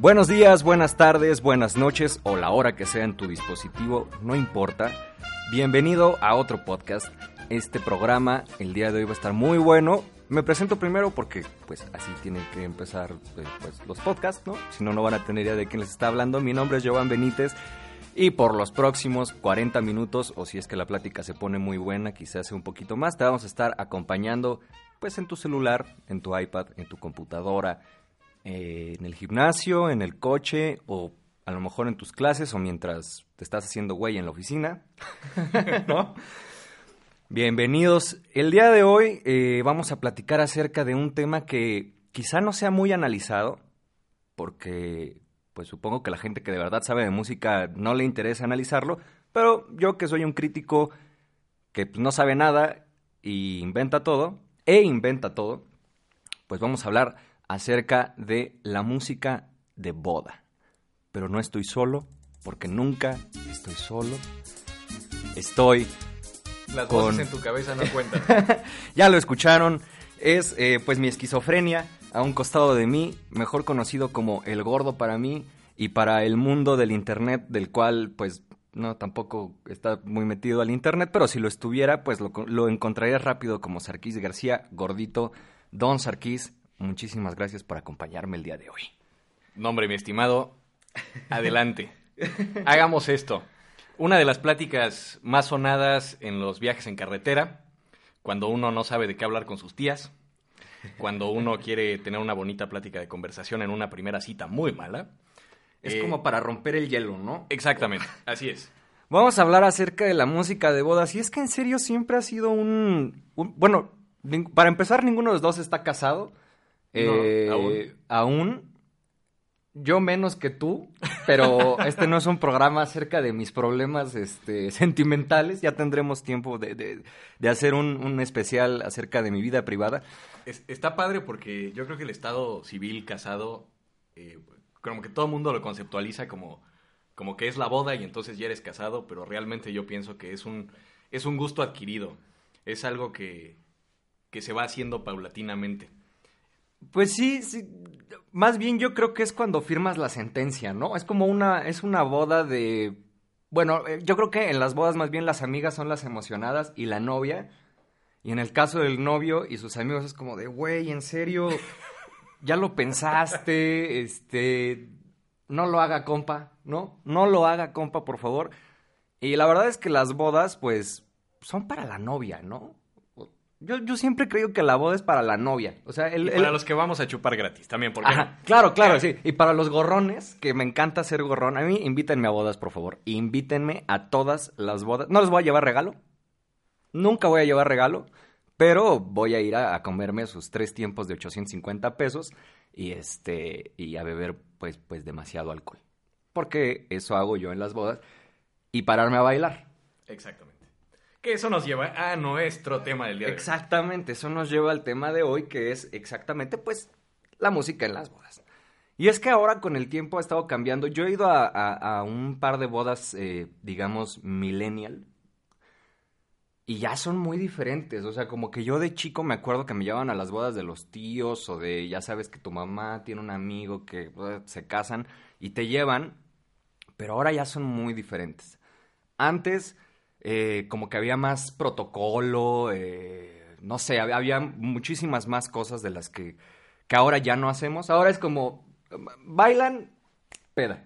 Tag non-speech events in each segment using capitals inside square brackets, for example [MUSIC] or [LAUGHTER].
Buenos días, buenas tardes, buenas noches o la hora que sea en tu dispositivo, no importa. Bienvenido a otro podcast. Este programa el día de hoy va a estar muy bueno. Me presento primero porque pues así tienen que empezar eh, pues, los podcasts, ¿no? Si no, no van a tener idea de quién les está hablando. Mi nombre es Jovan Benítez y por los próximos 40 minutos, o si es que la plática se pone muy buena, quizás un poquito más, te vamos a estar acompañando pues en tu celular, en tu iPad, en tu computadora, eh, en el gimnasio, en el coche o a lo mejor en tus clases o mientras te estás haciendo güey en la oficina. [LAUGHS] Bienvenidos. El día de hoy eh, vamos a platicar acerca de un tema que quizá no sea muy analizado, porque pues supongo que la gente que de verdad sabe de música no le interesa analizarlo, pero yo que soy un crítico que pues, no sabe nada y inventa todo, e inventa todo, pues vamos a hablar acerca de la música de boda. Pero no estoy solo, porque nunca estoy solo. Estoy Las con- voces en tu cabeza no cuentan. [LAUGHS] ya lo escucharon, es eh, pues mi esquizofrenia a un costado de mí, mejor conocido como el gordo para mí y para el mundo del internet, del cual pues no tampoco está muy metido al internet, pero si lo estuviera pues lo, lo encontraría rápido como Sarkis García, gordito, Don Sarkis, muchísimas gracias por acompañarme el día de hoy. Nombre, mi estimado. [LAUGHS] Adelante. Hagamos esto. Una de las pláticas más sonadas en los viajes en carretera, cuando uno no sabe de qué hablar con sus tías, cuando uno quiere tener una bonita plática de conversación en una primera cita muy mala. Es Eh, como para romper el hielo, ¿no? Exactamente, así es. Vamos a hablar acerca de la música de bodas. Y es que en serio siempre ha sido un... un- bueno, para empezar, ninguno de los dos está casado. No, Eh, aún. aún. Yo menos que tú, pero [LAUGHS] este no es un programa acerca de mis problemas este, sentimentales. Ya tendremos tiempo de, de- de hacer un, un especial acerca de mi vida privada. Es- está padre porque yo creo que el estado civil casado, eh, como que todo el mundo lo conceptualiza como, como que es la boda y entonces ya eres casado, pero realmente yo pienso que es un, es un gusto adquirido. Es algo que, que se va haciendo paulatinamente. Pues sí, sí, más bien yo creo que es cuando firmas la sentencia, ¿no? Es como una, es una boda de, bueno, eh, yo creo que en las bodas más bien las amigas son las emocionadas y la novia, y en el caso del novio y sus amigos es como de, güey, en serio, ya lo pensaste, este, no lo haga compa, ¿no? No lo haga compa, por favor. Y la verdad es que las bodas, pues, son para la novia, ¿no? Yo, yo siempre creo que la boda es para la novia. O sea, el, Y el- para los que vamos a chupar gratis también, porque Ajá, claro, claro, sí. Y para los gorrones, que me encanta ser gorrón, a mí invítenme a bodas, por favor. Invítenme a todas las bodas. No les voy a llevar regalo. Nunca voy a llevar regalo. Pero voy a ir a, a comerme sus tres tiempos de 850 pesos y este y a beber pues pues demasiado alcohol. Porque eso hago yo en las bodas y pararme a bailar. Exactamente. Que eso nos lleva a nuestro tema del día de hoy. Exactamente, eso nos lleva al tema de hoy, que es exactamente, pues, la música en las bodas. Y es que ahora con el tiempo ha estado cambiando. Yo he ido a, un par de bodas, eh, digamos, millennial, y ya son muy diferentes. O sea, como que yo de chico me acuerdo que me llevaban a las bodas de los tíos, o de, ya sabes que tu mamá tiene un amigo que eh, se casan y te llevan, pero ahora ya son muy diferentes. Antes, eh, como que había más protocolo, eh, no sé, había, había muchísimas más cosas de las que, que ahora ya no hacemos. Ahora es como, bailan, peda.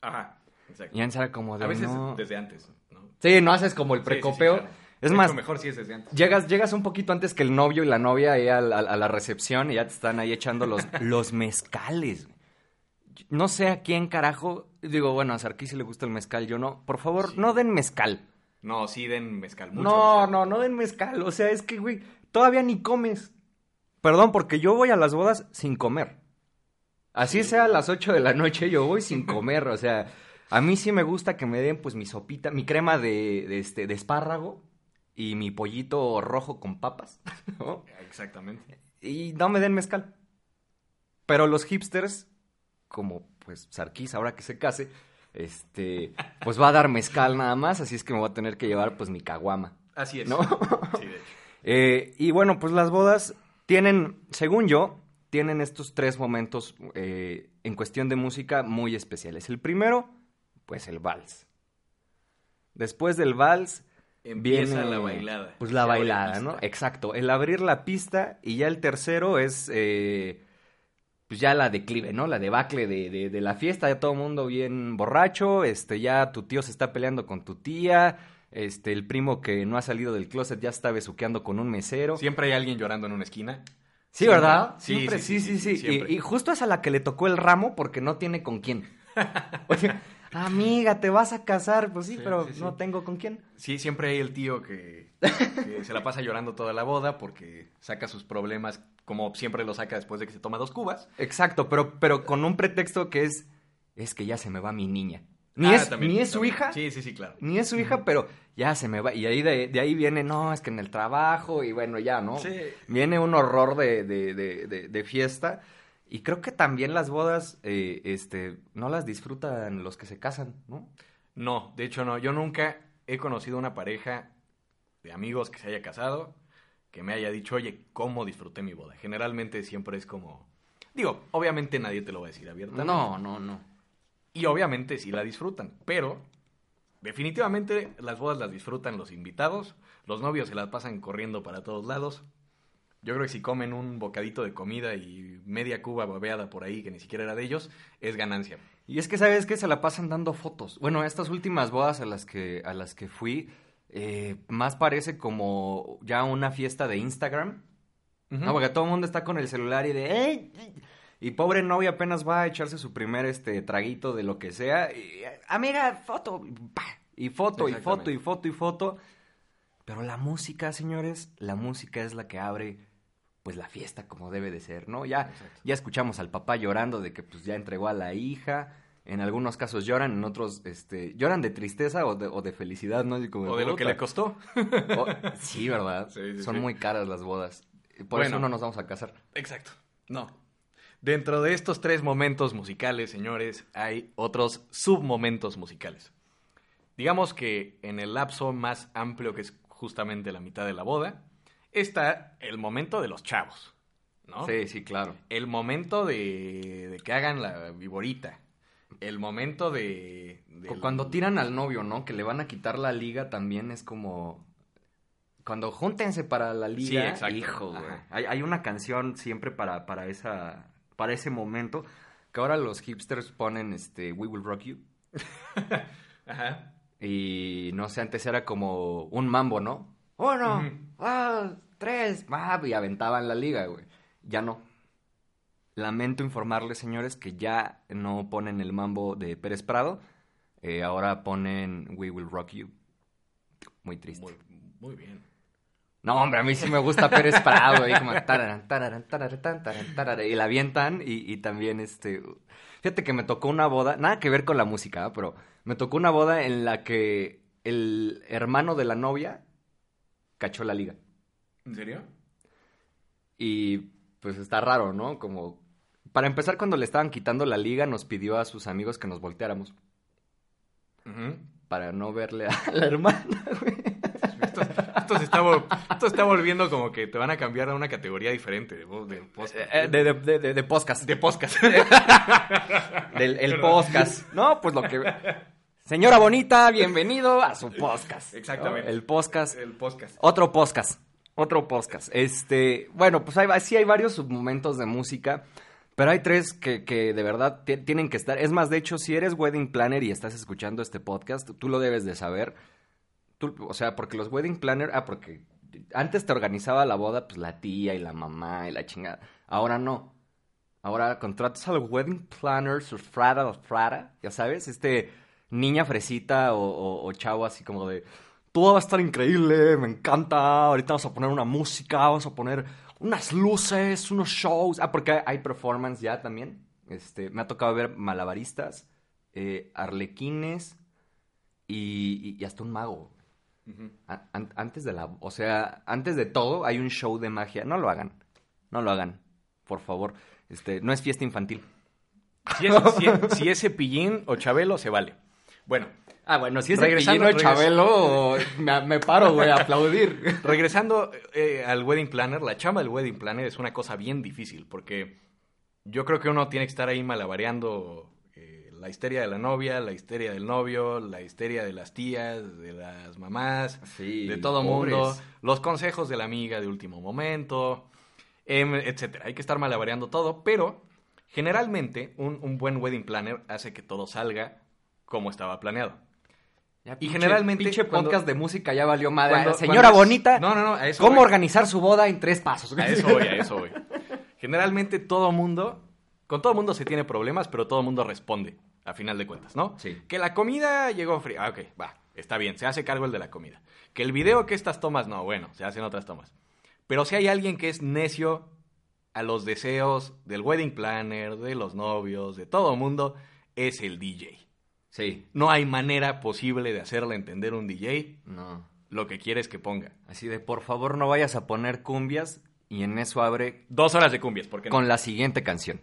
Ajá, exacto. Y antes era como de, a veces no. desde antes, ¿no? Sí, no haces como el Sí, sí, sí, precopeo. claro. Es De más, hecho, mejor si es desde antes. Llegas, llegas un poquito antes que el novio y la novia ahí a, la- a la recepción y ya te están ahí echando los, [LAUGHS] los mezcales. No sé a quién carajo. Digo, bueno, a Sarkis sí le gusta el mezcal, yo no. Por favor, Sí. no den mezcal. No, sí den mezcal. Mucho no, mezcal. no, no den mezcal. O sea, es que, güey, todavía ni comes. Perdón, porque yo voy a las bodas sin comer. Así sea a las 8 de la noche, yo voy sin [LAUGHS] comer. O sea, a mí sí me gusta que me den, pues, mi sopita, mi crema de, de, este, de espárrago y mi pollito rojo con papas. [LAUGHS] ¿no? Exactamente. Y no me den mezcal. Pero los hipsters, como pues Sarkis ahora que se case, este, pues va a dar mezcal nada más, así es que me voy a tener que llevar pues mi caguama. Así es. ¿No? Sí, de [LAUGHS] hecho. Eh, y bueno, pues las bodas tienen, según yo, tienen estos tres momentos eh, en cuestión de música muy especiales. El primero, pues el vals. Después del vals, Empieza viene, la bailada. Pues la bailada. ¿no? Exacto. El abrir la pista y ya el tercero es, eh, pues ya la declive, ¿no? La debacle de, de, de la fiesta, ya todo el mundo bien borracho, este, ya tu tío se está peleando con tu tía, este, el primo que no ha salido del closet ya está besuqueando con un mesero. Siempre hay alguien llorando en una esquina. Sí, Siempre. ¿verdad? Sí, Siempre, sí, sí, sí, sí, sí, sí. siempre. Y, y justo es a la que le tocó el ramo porque no tiene con quién. [LAUGHS] Oye, amiga, te vas a casar. Pues sí, Sí, pero sí, sí. no tengo con quién. Sí, siempre hay el tío que, que se la pasa llorando toda la boda porque saca sus problemas como siempre lo saca después de que se toma dos cubas. Exacto, pero, pero con un pretexto que es, es que ya se me va mi niña. Ni Ah, es, también, ni es su hija, Sí, sí, sí, claro. ni es su hija, pero ya se me va. Y ahí de, de ahí viene, no, es que en el trabajo y bueno, ya, ¿no? Sí. Viene un horror de, de- de fiesta. Y creo que también las bodas, eh, este, no las disfrutan los que se casan, ¿no? No, de hecho no. Yo nunca he conocido una pareja de amigos que se haya casado que me haya dicho, oye, ¿cómo disfruté mi boda? Generalmente siempre es como... Digo, obviamente nadie te lo va a decir abiertamente. No, no, no. Y obviamente sí la disfrutan, pero definitivamente las bodas las disfrutan los invitados, los novios se las pasan corriendo para todos lados. Yo creo que si comen un bocadito de comida y media cuba babeada por ahí que ni siquiera era de ellos, es ganancia. Y es que, ¿sabes que Se la pasan dando fotos. Bueno, estas últimas bodas a las que, a las que fui, eh, más parece como ya una fiesta de Instagram. No, porque todo el mundo está con el celular y de... "Ey, ey". Y pobre novia apenas va a echarse su primer este traguito de lo que sea. Y, Amiga, foto. Y foto, y foto, y foto, y foto. Pero la música, señores, la música es la que abre pues la fiesta como debe de ser, ¿no? Ya, Exacto. ya escuchamos al papá llorando de que pues ya entregó a la hija. En algunos casos lloran, en otros este lloran de tristeza o de, o de felicidad, ¿no? Como, O de lo que le costó. O- sí, ¿verdad? Sí, sí, Son sí. muy caras las bodas. Por Bueno. eso no nos vamos a casar. Exacto. No. Dentro de estos tres momentos musicales, señores, hay otros submomentos musicales. Digamos que en el lapso más amplio, que es justamente la mitad de la boda, está el momento de los chavos, ¿no? Sí, sí, claro. El momento de, de que hagan la viborita. El momento de... Cuando tiran al novio, ¿no? Que le van a quitar la liga también es como... Cuando júntense para la liga, Sí, exacto. hijo, güey. Hay, hay una canción siempre para, para, esa, para ese momento que ahora los hipsters ponen este We Will Rock You. [LAUGHS] Ajá. Y no sé, antes era como un mambo, ¿no? Uno, Ujú. Dos, tres, va, y aventaban la liga, güey. Ya no. Lamento informarles, señores, que ya no ponen el mambo de Pérez Prado. eh, ahora ponen We Will Rock You. Muy triste. Muy, muy bien. No, hombre, a mí sí me gusta Pérez Prado. Y como tararán, tararán, tararán, tararán, tararán, y la avientan y, y también este... Fíjate que me tocó una boda, nada que ver con la música, ¿eh? pero me tocó una boda en la que el hermano de la novia cachó la liga. ¿En serio? Y pues está raro, ¿no? Como... Para empezar, cuando le estaban quitando la liga, nos pidió a sus amigos que nos volteáramos Ujú. para no verle a la hermana, [LAUGHS] güey. Esto, esto se está, vol- esto está volviendo como que te van a cambiar a una categoría diferente de, de podcast. Eh, De, de, de, de- de podcast. De podcast. [LAUGHS] Del el podcast. No, pues lo que. Señora bonita, bienvenido a su podcast. Exactamente. ¿no? El podcast. El podcast. Otro podcast. Otro podcast. Este. Bueno, pues hay, sí hay varios submomentos de música. Pero hay tres que, que de verdad ti- tienen que estar. Es más, de hecho, si eres wedding planner y estás escuchando este podcast, tú lo debes de saber. Tú- o sea, porque los wedding planner. Ah, porque antes te organizaba la boda, pues la tía y la mamá y la chingada. Ahora no. Ahora contratas al wedding planner, su frada frada, ya sabes, este niña fresita o, o- o chavo así como de, todo va a estar increíble, me encanta, ahorita vamos a poner una música, vamos a poner unas luces, unos shows. Ah, porque hay performance ya también. Este, me ha tocado ver malabaristas, eh, arlequines y, y, hasta un mago. antes de la, o sea, antes de todo hay un show de magia. No lo hagan, no lo hagan, por favor. Este, no es fiesta infantil. Si es, si es Cepillín o Chabelo, se vale. Bueno, Ah, bueno, si es Regresando, el Chabelo, me, paro, güey, a aplaudir. [LAUGHS] Regresando eh, al wedding planner, la chamba del wedding planner es una cosa bien difícil, porque yo creo que uno tiene que estar ahí malabareando eh, la histeria de la novia, la histeria del novio, la histeria de las tías, de las mamás, de todo mundo, los consejos de la amiga de último momento, em, etcétera. Hay que estar malabareando todo, pero generalmente un, un buen wedding planner hace que todo salga como estaba planeado y generalmente. Pinche podcast de música ya valió madre. Señora bonita. No, no, no. ¿Cómo organizar su boda en tres pasos? A eso voy, a eso voy. Generalmente todo mundo. Con todo mundo se tiene problemas, pero todo mundo responde, a final de cuentas, ¿no? Sí. Que la comida llegó fría. Ah, ok, va. Está bien, se hace cargo el de la comida. Que el video que estas tomas, no, bueno, se hacen otras tomas. Pero si hay alguien que es necio a los deseos del wedding planner, de los novios, de todo mundo, es el DJ. Sí. No hay manera posible de hacerle entender a un DJ no. lo que quieres que ponga. Así de, por favor, no vayas a poner cumbias y en eso abre... Dos horas de cumbias, ¿por qué Con la siguiente canción.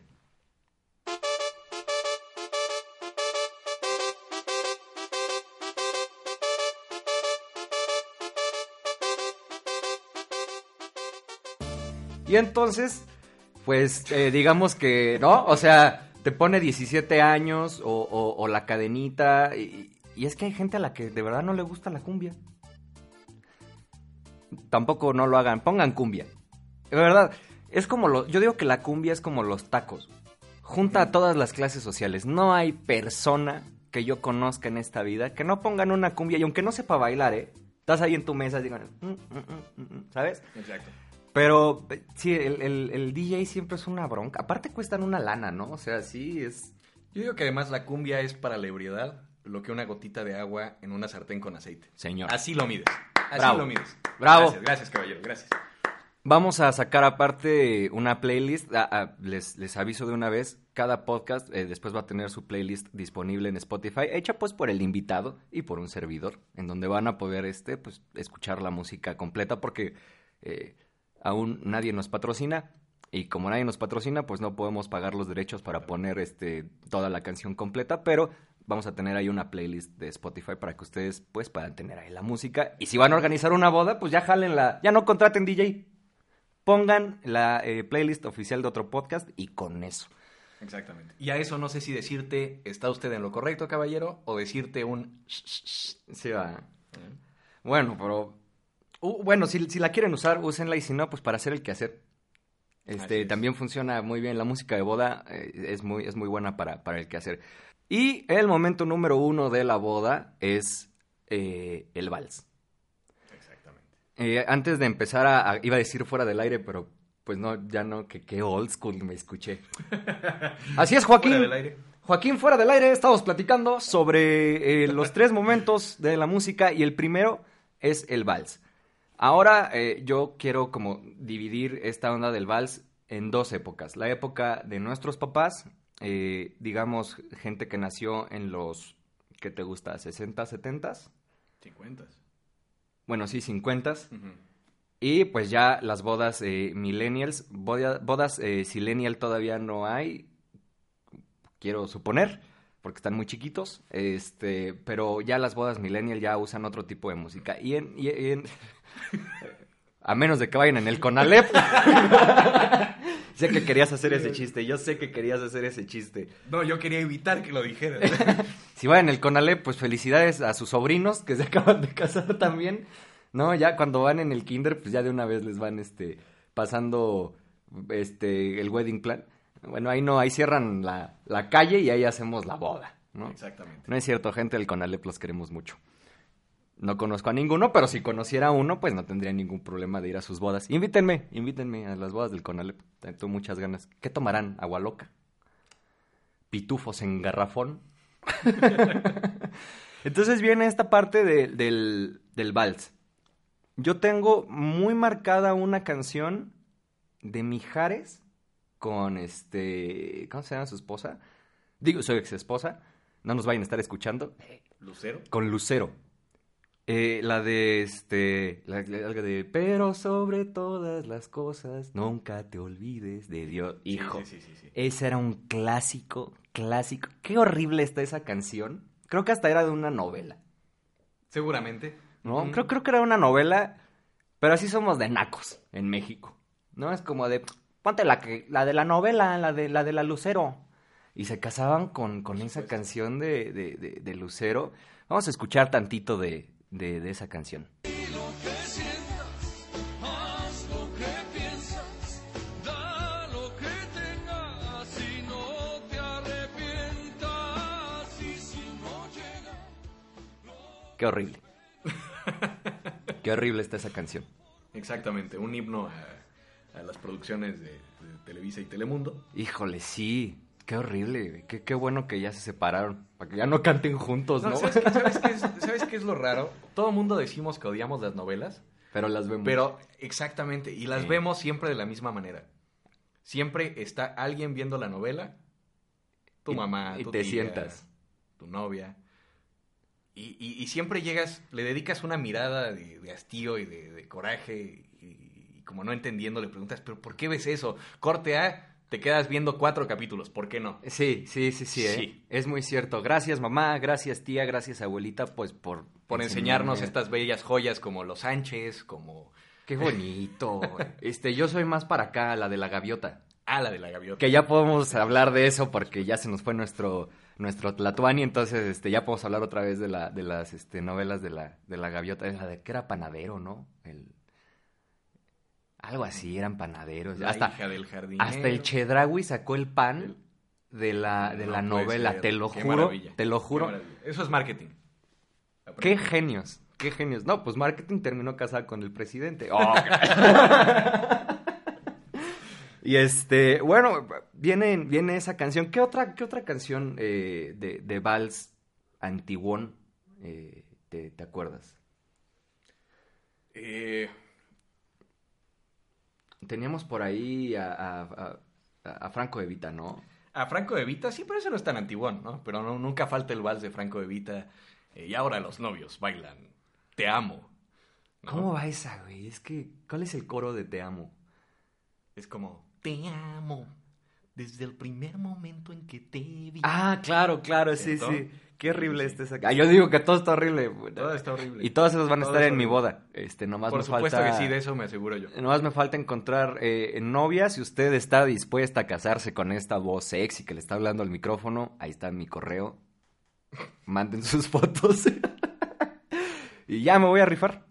Y entonces, pues eh, digamos que, ¿no? O sea, te pone 17 años o, la cadenita. Y, es que hay gente a la que de verdad no le gusta la cumbia. Tampoco no lo hagan, pongan cumbia. De verdad, es como lo. Yo digo que la cumbia es como los tacos. Junta a todas las clases sociales. No hay persona que yo conozca en esta vida que no pongan una cumbia. Y aunque no sepa bailar, ¿eh? Estás ahí en tu mesa y digan, mm, mm, mm, ¿sabes? Exacto. Pero sí, el, DJ siempre es una bronca. Aparte cuestan una lana, ¿no? O sea, sí es... Yo digo que además la cumbia es para la ebriedad lo que una gotita de agua en una sartén con aceite. Señor. Así lo mides. Así lo mides. Bravo. Gracias, gracias, caballero. Gracias. Vamos a sacar aparte una playlist. Ah, ah, les, les, aviso de una vez, cada podcast eh, después va a tener su playlist disponible en Spotify, hecha pues por el invitado y por un servidor, en donde van a poder este, pues, escuchar la música completa porque... Eh, aún nadie nos patrocina. Y como nadie nos patrocina, pues no podemos pagar los derechos para poner este, toda la canción completa, pero vamos a tener ahí una playlist de Spotify para que ustedes pues puedan tener ahí la música. Y si van a organizar una boda, pues ya jalen la, ya no contraten DJ. Pongan la eh, playlist oficial de otro podcast y con eso. Exactamente. Y a eso no sé si decirte, ¿está usted en lo correcto, caballero? O decirte un... Sí, va. Bueno, pero Uh, bueno, si, la quieren usar, úsenla y si no, pues para hacer el quehacer. Este, también funciona muy bien. La música de boda eh, es, muy, es muy buena para, para el quehacer. Y el momento número uno de la boda es eh, el vals. Exactamente. Eh, antes de empezar a, Iba a decir fuera del aire, pero pues no, ya no, que qué old school me escuché. [LAUGHS] Así es, Joaquín. Fuera del aire. Joaquín, fuera del aire, estamos platicando sobre los tres momentos de la música y el primero es el vals. Ahora eh, yo quiero como dividir esta onda del vals en dos épocas. La época de nuestros papás, eh, digamos, gente que nació en los, ¿qué te gusta? ¿60, 70? 50. Bueno, sí, 50. Y pues ya las bodas eh, millennials, bodas eh, silenial todavía no hay, quiero suponer, porque están muy chiquitos, este, pero ya las bodas millennial ya usan otro tipo de música. Y en, y en a menos de que vayan en el Conalep. [LAUGHS] sé que querías hacer ese chiste, yo sé que querías hacer ese chiste. No, yo quería evitar que lo dijeras. [LAUGHS] si van en el Conalep, pues felicidades a sus sobrinos que se [LAUGHS] acaban de casar también. No, ya cuando van en el kinder, pues ya de una vez les van este pasando este el wedding plan. Bueno, ahí no, ahí cierran la, la calle y ahí hacemos la boda, ¿no? Exactamente. No es cierto, gente del Conalep los queremos mucho. No conozco a ninguno, pero si conociera a uno, pues no tendría ningún problema de ir a sus bodas. Invítenme, invítenme a las bodas del Conalep. Tengo muchas ganas. ¿Qué tomarán? ¿Agua loca? ¿Pitufos en garrafón? [LAUGHS] Entonces viene esta parte de- del, del vals. Yo tengo muy marcada una canción de Mijares con este. ¿Cómo se llama su esposa? Digo, soy ex esposa. No nos vayan a estar escuchando. Lucero. Con Lucero. Eh, la de este. La, la- algo de. Pero sobre todas las cosas, nunca te olvides de Dios. Hijo. Sí, sí, sí. Ese era un clásico, clásico. Qué horrible está esa canción. Creo que hasta era de una novela. Seguramente. ¿no? Creo, creo que era una novela, pero así somos de nacos en México. ¿No? Es como de, ponte la, que, la de la novela, la de la, de la Lucero. Y se casaban con, con esa canción de, de, de- de Lucero. Vamos a escuchar tantito de, de, de esa canción. Qué horrible. [LAUGHS] Qué horrible está esa canción. Exactamente, un himno a, a las producciones de, de Televisa y Telemundo. Híjole, sí. Qué horrible. Qué, qué bueno que ya se separaron. Para que ya no canten juntos, ¿no? No, ¿sabes, qué, [LAUGHS] sabes qué es, sabes qué es lo raro? Todo mundo decimos que odiamos las novelas, Pero las vemos. pero exactamente, y las Sí. vemos siempre de la misma manera. Siempre está alguien viendo la novela, tu Y- mamá, y tu te tía, sientas. tu novia, y, y- y siempre llegas, le dedicas una mirada de, de hastío y de, de coraje, y, y como no entendiendo, le preguntas, ¿pero por qué ves eso? Corte A, te quedas viendo cuatro capítulos, ¿por qué no? Sí, sí, sí, sí, ¿eh? Sí. Es muy cierto. Gracias, mamá. Gracias, tía. Gracias, abuelita, pues por... Por enseñarnos enseñarme. estas bellas joyas como Los Sánchez, como... Qué bonito. [LAUGHS] este, yo soy más para acá, la de la gaviota. Ah, la de la gaviota. Que ya podemos hablar de eso porque ya se nos fue nuestro nuestro Tlatuani, entonces este ya podemos hablar otra vez de la de las este novelas de la de la gaviota, la de que era panadero, ¿no? El algo así, eran panaderos. La hasta hija del jardinero. hasta el Chedraui sacó el pan de la de No la puede novela, ser. te lo Qué juro, maravilla. te lo juro. Eso es marketing. Qué genios, qué genios. No, pues marketing terminó casada con el presidente. [LAUGHS] Oh, y este, bueno, viene, viene esa canción. ¿Qué otra, qué otra canción eh, de, de Vals antiguón eh, te, te acuerdas? Eh, Teníamos por ahí a, a- a- a Franco Evita, ¿no? a Franco de Vita, sí, pero eso no es tan antiguón, ¿no? Pero no, nunca falta el vals de Franco de Vita. eh, y ahora los novios bailan Te amo. ¿no? ¿Cómo va esa, güey? Es que, ¿cuál es el coro de Te amo? Es como Te amo desde el primer momento en que te vi. Ah, claro, claro, sí, ¿Cierto? sí. Qué horrible Sí, esa. Ah, yo digo que todo está horrible. Todo está horrible. Y todas esas van a Todo estar es en mi boda. Este, nomás Por me supuesto falta... que sí, de eso me aseguro yo. Nomás me falta encontrar eh, novia. Si usted está dispuesta a casarse con esta voz sexy que le está hablando al micrófono, ahí está mi correo. Manden sus fotos. [LAUGHS] y ya me voy a rifar.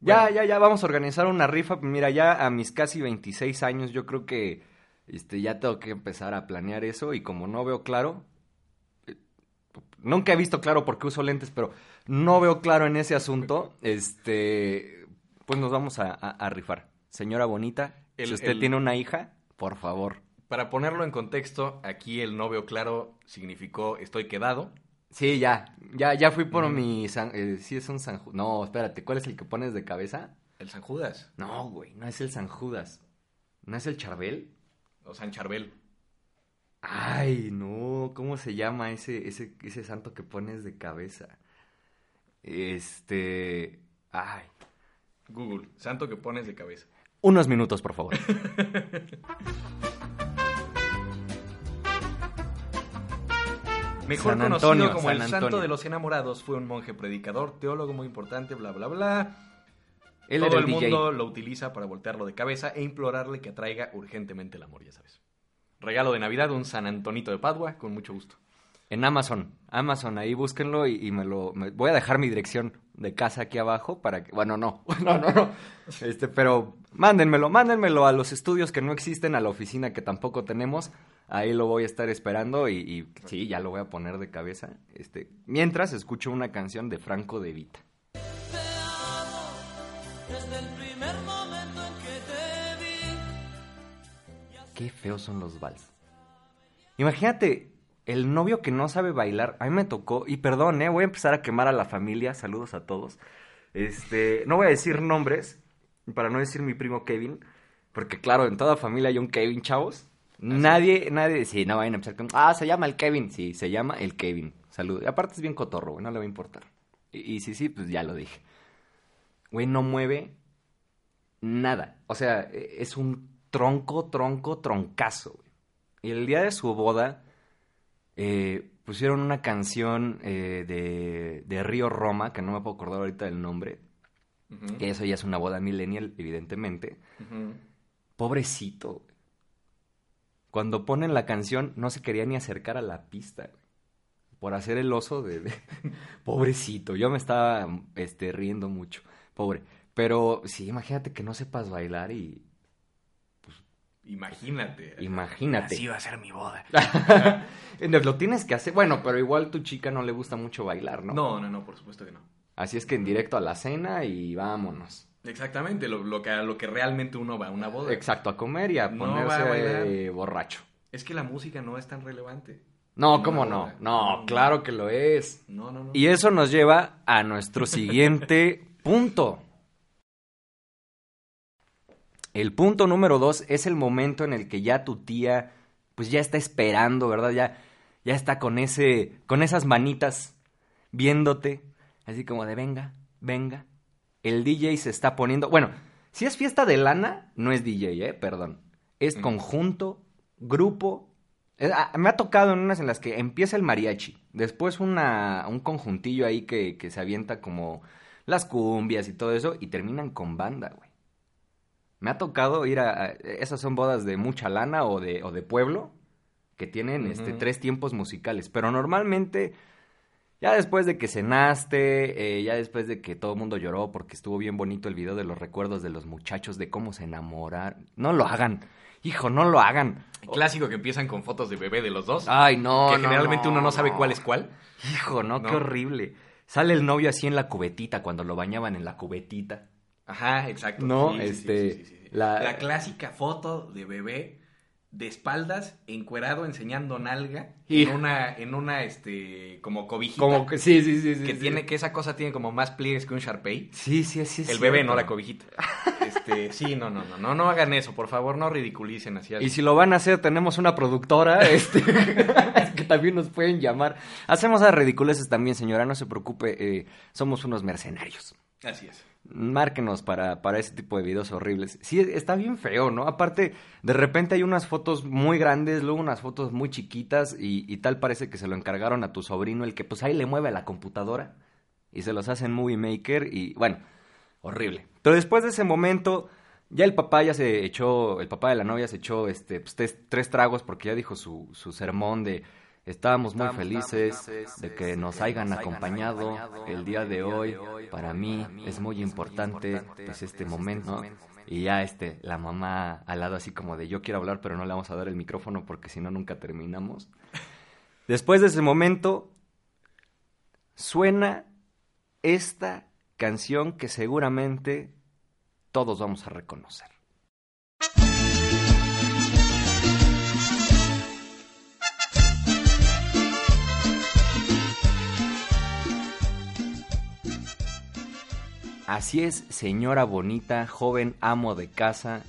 Ya, Bueno. ya, ya vamos a organizar una rifa. Mira, ya a mis casi 26 años yo creo que este, ya tengo que empezar a planear eso y como no veo claro, nunca he visto claro porque uso lentes, pero no veo claro en ese asunto, este, pues nos vamos a, a- a rifar. Señora bonita, El- si usted el- tiene una hija, por favor. Para ponerlo en contexto, aquí el novio claro significó estoy quedado. Sí, ya, ya, ya fui por mi, San- eh, sí es un San Ju- No, espérate, ¿cuál es el que pones de cabeza? El San Judas No, güey, no es el San Judas. ¿No es el Charbel? o San Charbel. Ay, no, ¿cómo se llama ese, ese, ese santo que pones de cabeza? Este. Ay. Google, santo que pones de cabeza. Unos minutos, por favor. [LAUGHS] Mejor San conocido Antonio, como San el santo de los enamorados, fue un monje predicador, teólogo muy importante, bla, bla, bla. Él Todo el el, mundo lo utiliza para voltearlo de cabeza e implorarle que atraiga urgentemente el amor, ya sabes. Regalo de Navidad, un San Antonito de Padua, con mucho gusto. En Amazon. Amazon, ahí búsquenlo y, me lo. voy a dejar mi dirección de casa aquí abajo para que. Bueno, no. [LAUGHS] No, no, no. Este, pero mándenmelo, mándenmelo a los estudios que no existen, a la oficina que tampoco tenemos. Ahí lo voy a estar esperando y, y sí, ya lo voy a poner de cabeza. Este, mientras escucho una canción de Franco De Vita. Te amo desde el Qué feos son los vals. Imagínate el novio que no sabe bailar, a mí me tocó, y perdón, ¿eh? voy a empezar a quemar a la familia, saludos a todos. Este, no voy a decir nombres, para no decir mi primo Kevin, porque claro, en toda familia hay un Kevin, chavos. Nadie, nadie, sí, no vayan a empezar con, ah, se llama el Kevin, sí, se llama el Kevin, saludos. Aparte es bien cotorro, güey, no le va a importar. Y, y sí, sí, pues ya lo dije. Güey, no mueve nada. O sea, e- es un tronco, tronco, troncazo. güey. Y el día de su boda eh, pusieron una canción eh, de, de Río Roma, que no me puedo acordar ahorita del nombre, que eso ya es una boda millennial, evidentemente. Pobrecito. güey. Cuando ponen la canción, no se quería ni acercar a la pista. güey, Por hacer el oso de... de- [LAUGHS] Pobrecito. Yo me estaba este, riendo mucho. Pobre. Pero sí, imagínate que no sepas bailar y... Imagínate. Imagínate. Así va a ser mi boda. [LAUGHS] Lo tienes que hacer. Bueno, pero igual tu chica no le gusta mucho bailar, ¿no? No, no, no, por supuesto que no. Así es que en directo a la cena y vámonos. Exactamente, lo, lo que, lo que realmente uno va a una boda. Exacto, a comer y a ponerse a borracho. Es que la música no es tan relevante. No, ¿cómo no? No, claro que lo es. No, no, no. Y eso nos lleva a nuestro siguiente [LAUGHS] punto. El punto número dos es el momento en el que ya tu tía, pues ya está esperando, ¿verdad? Ya, ya está con ese, con esas manitas viéndote, así como de venga, venga. El DJ se está poniendo, bueno, si es fiesta de lana, no es DJ, eh, perdón. Es Mm. conjunto, grupo. Eh, ah, Me ha tocado en unas en las que empieza el mariachi, después una, un conjuntillo ahí que, que se avienta como las cumbias y todo eso, y terminan con banda, güey. Me ha tocado ir a, a- esas son bodas de mucha lana o de, o de pueblo, que tienen este, tres tiempos musicales, pero normalmente ya después de que cenaste, eh, ya después de que todo el mundo lloró porque estuvo bien bonito el video de los recuerdos de los muchachos, de cómo se enamoraron, no lo hagan, hijo, no lo hagan. Clásico que empiezan con fotos de bebé de los dos. Ay, no, que no, generalmente no, uno no sabe no. cuál es cuál. Hijo, no, qué horrible. Sale el novio así en la cubetita, cuando lo bañaban en la cubetita. Ajá, exacto. No, Sí, sí, sí, este, sí, sí, sí. la- La... clásica foto de bebé de espaldas, encuerado, enseñando nalga, Hijo. en una, en una, este, como cobijita. Como que sí, sí, sí, que tiene, que esa cosa tiene como más pliegues que un Sharpei. Sí, sí, sí. El bebé, no la cobijita. Este, sí, no, no, no, no, no hagan eso, por favor, no ridiculicen así. Y si lo van a hacer, tenemos una productora, [LAUGHS] este, [LAUGHS] que también nos pueden llamar. Hacemos a ridiculeces también, señora, no se preocupe, eh, somos unos mercenarios. Así es. Márquenos para, para ese tipo de videos horribles. Sí, está bien feo, ¿no? Aparte, de repente hay unas fotos muy grandes, luego unas fotos muy chiquitas y, tal parece que se lo encargaron a tu sobrino, el que pues ahí le mueve a la computadora y se los hace en Movie Maker y bueno, horrible. Pero después de ese momento, ya el papá ya se echó, el papá de la novia se echó este, pues, tres, tres tragos porque ya dijo su, su sermón de estábamos muy felices de que nos hayan acompañado el día de hoy. Para mí es muy importante pues este momento. Y ya este, la mamá al lado así como de yo quiero hablar pero no le vamos a dar el micrófono porque si no nunca terminamos. [LAUGHS] Después de ese momento suena esta canción que seguramente todos vamos a reconocer. Así es, señora bonita, joven amo de casa,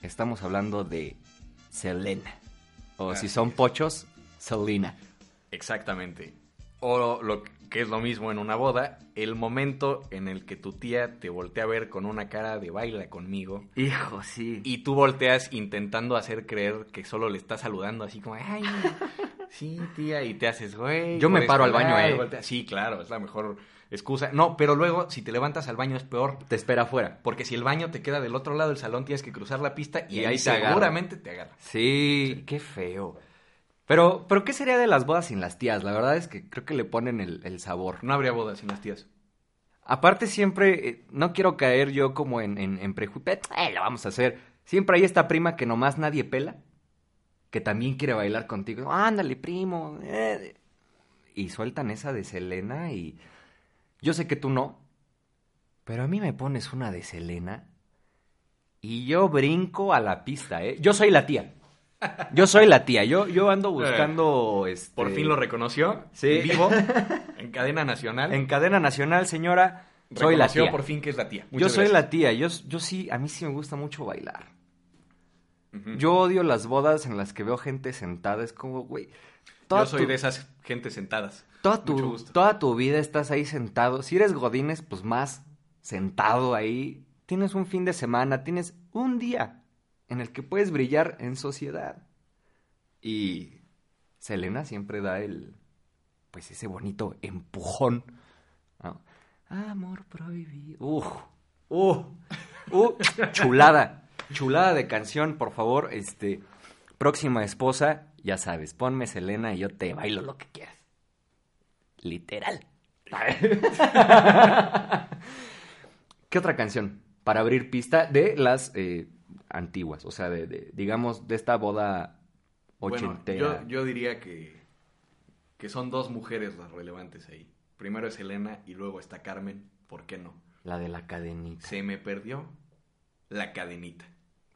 estamos hablando de Selena. O si son es. pochos, Selena. Exactamente. O lo que es lo mismo en una boda, el momento en el que tu tía te voltea a ver con una cara de baila conmigo Hijo, sí. y tú volteas intentando hacer creer que solo le estás saludando así como, ay, [LAUGHS] sí, tía, y te haces, güey. Yo me paro al baño, hablar", ¿eh? voltea- Sí, claro, es la mejor excusa. No, pero luego si te levantas al baño es peor. te espera afuera. Porque si el baño te queda del otro lado del salón, tienes que cruzar la pista y, Y ahí, ahí te agarra. seguramente te agarra. Sí, qué feo. Pero, pero ¿qué sería de las bodas sin las tías? La verdad es que creo que le ponen el, el sabor. No habría bodas sin las tías. Aparte siempre, eh, no quiero caer yo como en, en, en prejuicio, eh, lo vamos a hacer. Siempre hay esta prima que nomás nadie pela, que también quiere bailar contigo. Ándale, primo. eh". Y sueltan esa de Selena y yo sé que tú no, pero a mí me pones una de Selena y yo brinco a la pista, ¿eh? Yo soy la tía. Yo soy la tía. Yo, yo ando buscando. Este, Por fin lo reconoció. Sí. Vivo. [LAUGHS] en cadena nacional. En cadena nacional, señora. Soy la tía. por fin que es la tía. Yo soy gracias. la tía. Yo, yo sí, a mí sí me gusta mucho bailar. Yo odio las bodas en las que veo gente sentada. Es como, güey. Yo soy tu- de esas gentes sentadas. Toda Mucho tu, gusto. toda tu vida estás ahí sentado. Si eres godines, pues más sentado ahí. Tienes un fin de semana, tienes un día en el que puedes brillar en sociedad. Y Selena siempre da el, pues ese bonito empujón. ¿no? Amor prohibido. Uf, uh, uh, [LAUGHS] chulada, chulada de canción, por favor. Este, próxima esposa, ya sabes, ponme Selena y yo te bailo lo que quieras. Literal. [LAUGHS] ¿Qué otra canción? Para abrir pista de las eh, antiguas, o sea, de, de, digamos, de esta boda Bueno, ochentera. yo, yo diría que, que son dos mujeres las relevantes ahí. Primero es Elena y luego está Carmen. ¿Por qué no? La de la cadenita. Se me perdió la cadenita.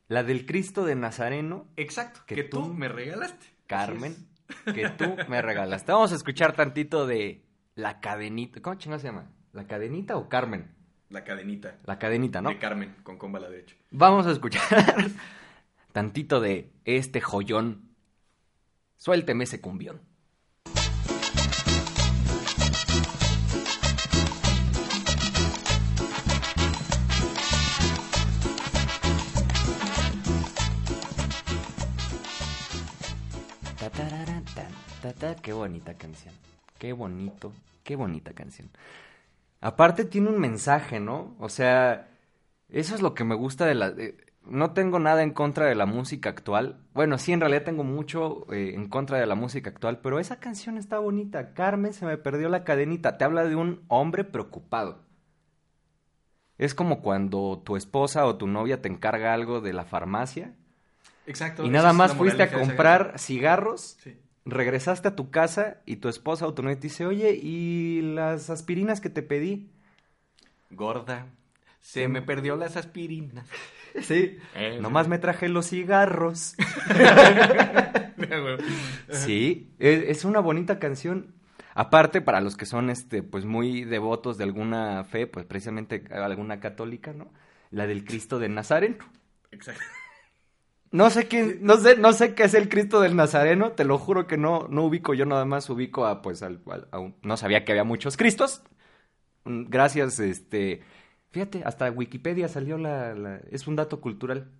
La del Cristo de Nazareno, Exacto. Que Que, tú, tú, me regalaste. Carmen, que tú me regalaste. Vamos a escuchar tantito de la cadenita. ¿Cómo chingada se llama? ¿La cadenita o Carmen? La cadenita. La cadenita, ¿no? De Carmen, con comba a la derecha. Vamos a escuchar [LAUGHS] tantito de este joyón. Suélteme ese cumbión. Ta, ta. Qué bonita canción. Qué bonito, qué bonita canción. Aparte tiene un mensaje, ¿no? O sea, eso es lo que me gusta de la... no tengo nada en contra de la música actual. Bueno, sí, en realidad tengo mucho eh, en contra de la música actual, pero esa canción está bonita. Carmen se me perdió la cadenita. Te habla de un hombre preocupado. Es como cuando tu esposa o tu novia te encarga algo de la farmacia Exacto. y nada más fuiste a comprar cigarros. Sí. Regresaste a tu casa y tu esposa o tu novia te dice, oye, ¿y las aspirinas que te pedí? Gorda, se me perdió las aspirinas. [LAUGHS] Sí. Eh, Nomás me traje los cigarros. [LAUGHS] Sí, es, es una bonita canción. Aparte, para los que son este, pues muy devotos de alguna fe, pues precisamente alguna católica, ¿no? La del Cristo de Nazareno. Exacto. No sé quién, no sé, no sé qué es el Cristo del Nazareno, te lo juro que no, no ubico, yo nada más ubico a, pues, al, al- a un- no sabía que había muchos Cristos. Mm, Gracias, este, fíjate, hasta Wikipedia salió la, la- es un dato cultural.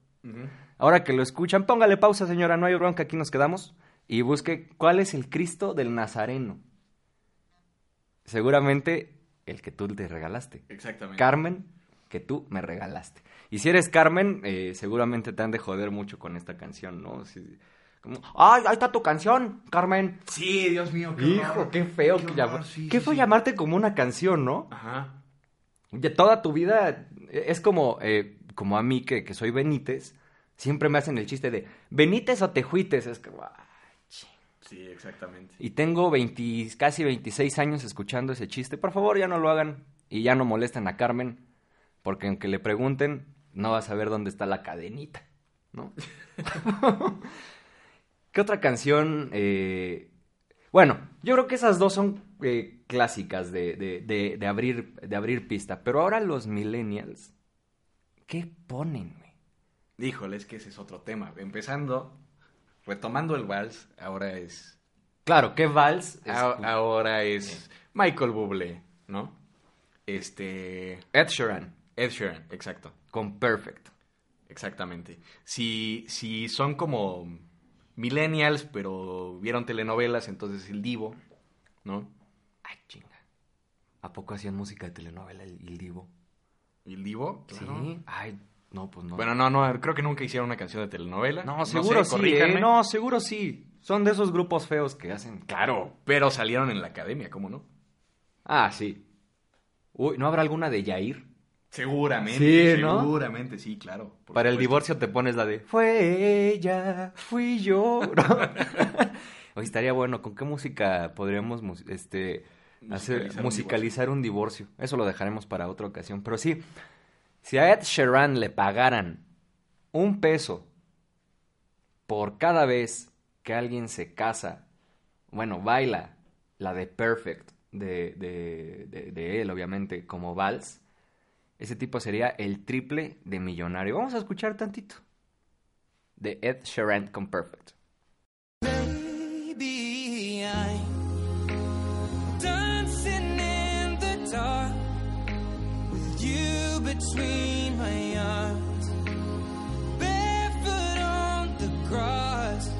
Ahora que lo escuchan, póngale pausa, señora, no hay bronca, aquí nos quedamos. Y busque cuál es el Cristo del Nazareno. Seguramente el que tú te regalaste. Exactamente. Carmen, que tú me regalaste. Y si eres Carmen, eh, seguramente te han de joder mucho con esta canción, ¿no? Si- como, ¡ay, ahí está tu canción, Carmen! Sí, Dios mío, qué Hijo, horror. qué feo. Qué que horror, llamar- sí, ¿Qué sí, fue sí. llamarte como una canción, no? Ajá. Ya toda tu vida eh, es como, eh, como a mí que, que soy Benítez, siempre me hacen el chiste de Benítez o Tejuites, es que, "Ay, ching". Sí, exactamente. y tengo 20 casi 26 años escuchando ese chiste, por favor ya no lo hagan y ya no molesten a Carmen, porque aunque le pregunten, no va a saber dónde está la cadenita, ¿no? [LAUGHS] ¿Qué otra canción? eh, Bueno, yo creo que esas dos son eh, clásicas de, de- de- de abrir, de abrir pista. Pero ahora los millennials, ¿qué ponen? Híjole, es que ese es otro tema. Empezando, retomando el vals, ahora es... Claro, ¿qué vals? es- ahora es Michael Bublé, ¿no? Este... Ed Sheeran, Ed Sheeran, exacto. Con Perfect. Exactamente. Si, si son como millennials, pero vieron telenovelas, entonces el divo, ¿no? Ay, chinga. ¿A poco hacían música de telenovela el, el Divo? ¿Y el divo? claro. Sí. Ay, no, pues no. Bueno, no, no, creo que nunca hicieron una canción de telenovela. no, seguro sé, sí. ¿eh? No, seguro sí. Son de esos grupos feos que hacen. Claro, pero salieron en la academia, ¿cómo no? Ah, sí. Uy, ¿no habrá alguna de Yair? Seguramente, Sí, ¿no? seguramente, sí, claro. Para el supuesto. divorcio te pones la de Fue ella, fui yo. ¿no? [LAUGHS] Oye, estaría bueno. ¿Con qué música podríamos este, hacer, Musicalizar un musicalizar un divorcio? Eso lo dejaremos para otra ocasión. Pero sí, si a Ed Sheeran le pagaran un peso por cada vez que alguien se casa, bueno, baila la de Perfect de, de, de- de él, obviamente, como vals, ese tipo sería el triple de millonario. Vamos a escuchar tantito. De Ed Sheeran con Perfect. Baby, I'm dancing in the dark with you between my arms, barefoot on the grass.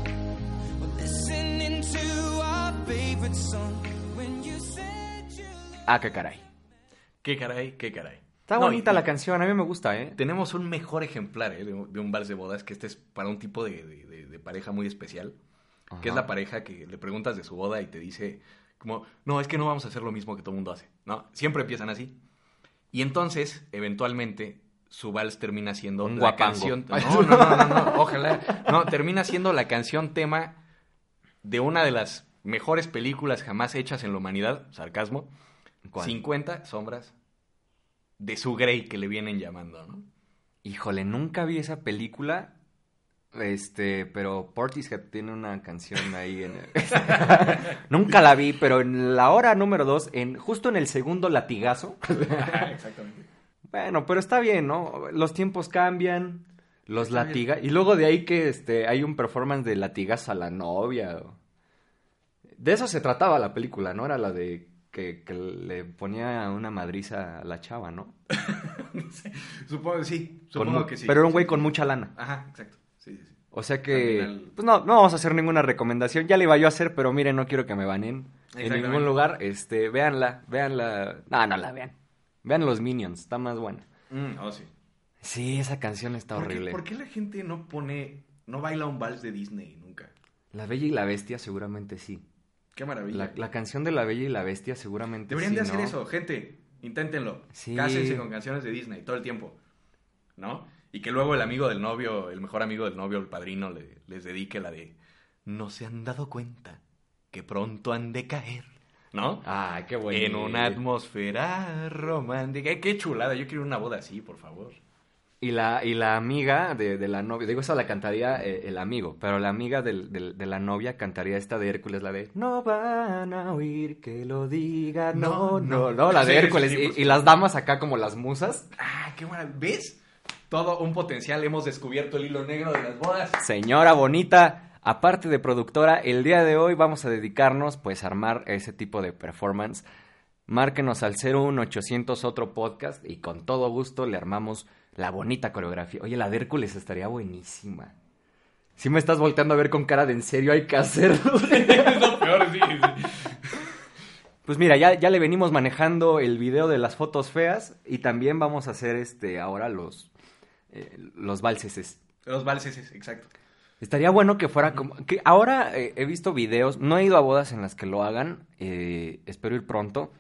We're listening to our favorite song when you said you loved Ah, qué caray. Qué caray, qué caray. Está No, bonita y- la canción, a mí me gusta, ¿eh? Tenemos un mejor ejemplar ¿eh? de, un- de un vals de bodas, que este es para un tipo de, de- de- de pareja muy especial, que es la pareja que le preguntas de su boda y te dice como, no, es que no vamos a hacer lo mismo que todo el mundo hace, ¿no? Siempre empiezan así. Y entonces, eventualmente, su vals termina siendo Un la guapango. canción... [LAUGHS] No, no, no, no, no, ojalá. No, termina siendo la canción tema de una de las mejores películas jamás hechas en la humanidad, sarcasmo, ¿Cuál? 50 sombras de su Grey que le vienen llamando, ¿no? Híjole, nunca vi esa película. Este, pero Portishead tiene una canción ahí en [LAUGHS] Nunca la vi, pero en la hora número dos, en, justo en el segundo latigazo. [LAUGHS] Exactamente. Bueno, pero está bien, ¿no? Los tiempos cambian, los latiga. Y luego de ahí que este, hay un performance de latigas a la novia. o- De eso se trataba la película, ¿no? Era la de que, que le ponía una madriza a la chava, ¿no? [LAUGHS] Supongo sí, Con supongo que sí. Pero era un güey con mucha lana. Ajá, exacto. Sí, sí, sí. O sea que, final- pues no, no vamos a hacer ninguna recomendación. Ya la iba yo a hacer, pero miren, no quiero que me banen en ningún lugar. Este, véanla, véanla. No, no la vean. Vean los Minions, está más buena. Mm, oh, sí. Sí, esa canción está ¿Por qué, horrible. por qué la gente no pone, no baila un vals de Disney nunca? La Bella y la Bestia seguramente sí. Qué maravilla. La, la canción de La Bella y la Bestia seguramente Deberían sí, de hacer ¿no? eso, gente. Inténtenlo. Sí. Cásense con canciones de Disney todo el tiempo. ¿No? Y que luego el amigo del novio, el mejor amigo del novio, el padrino, le- les dedique la de No se han dado cuenta que pronto han de caer. ¿No? Ay, qué bueno. En una atmósfera romántica. Qué chulada. Yo quiero una boda así, por favor. Y la, y la amiga de, de la novia, digo, esa la cantaría eh, el amigo, pero la amiga del- del- de la novia cantaría esta de Hércules, la de No van a oír que lo diga, no, no, No, no, la de sí, Hércules. sí, y, las damas acá como las musas. Ah, qué maravilla. ¿Ves? Todo un potencial. Hemos descubierto el hilo negro de las bodas. Señora bonita, aparte de productora, el día de hoy vamos a dedicarnos pues a armar ese tipo de performance. Márquenos al 01800 otro podcast y con todo gusto le armamos la bonita coreografía. Oye, la de Hércules estaría buenísima. Si me estás volteando a ver con cara de en serio, hay que hacerlo. [LAUGHS] es lo peor, sí. sí. Pues mira, ya, ya le venimos manejando el video de las fotos feas y también vamos a hacer este ahora los, eh, los valses. Los valses, exacto. Estaría bueno que fuera como... Que ahora eh, he visto videos, no he ido a bodas en las que lo hagan, eh, espero ir pronto,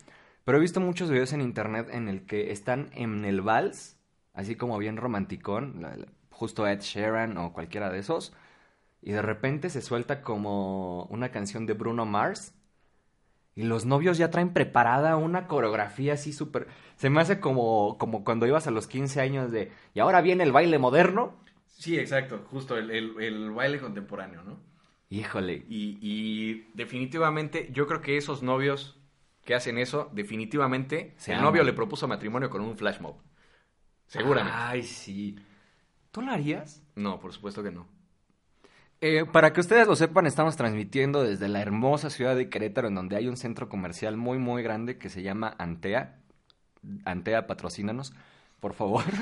pero he visto muchos videos en internet en el que están en el vals, así como bien romanticón, justo Ed Sheeran o cualquiera de esos, y de repente se suelta como una canción de Bruno Mars, y los novios ya traen preparada una coreografía así súper... Se me hace como, como cuando ibas a los 15 años de... Y ahora viene el baile moderno. Sí, exacto. Justo el, el- el baile contemporáneo, ¿no? Híjole, Y, y definitivamente, yo creo que esos novios que hacen eso, definitivamente, Se el novio le propuso matrimonio con un flash mob. Seguramente. Ay, sí. ¿Tú lo harías? No, por supuesto que no. Eh, para que ustedes lo sepan, estamos transmitiendo desde la hermosa ciudad de Querétaro, en donde hay un centro comercial muy, muy grande que se llama Antea. Antea, patrocínanos, por favor. [LAUGHS]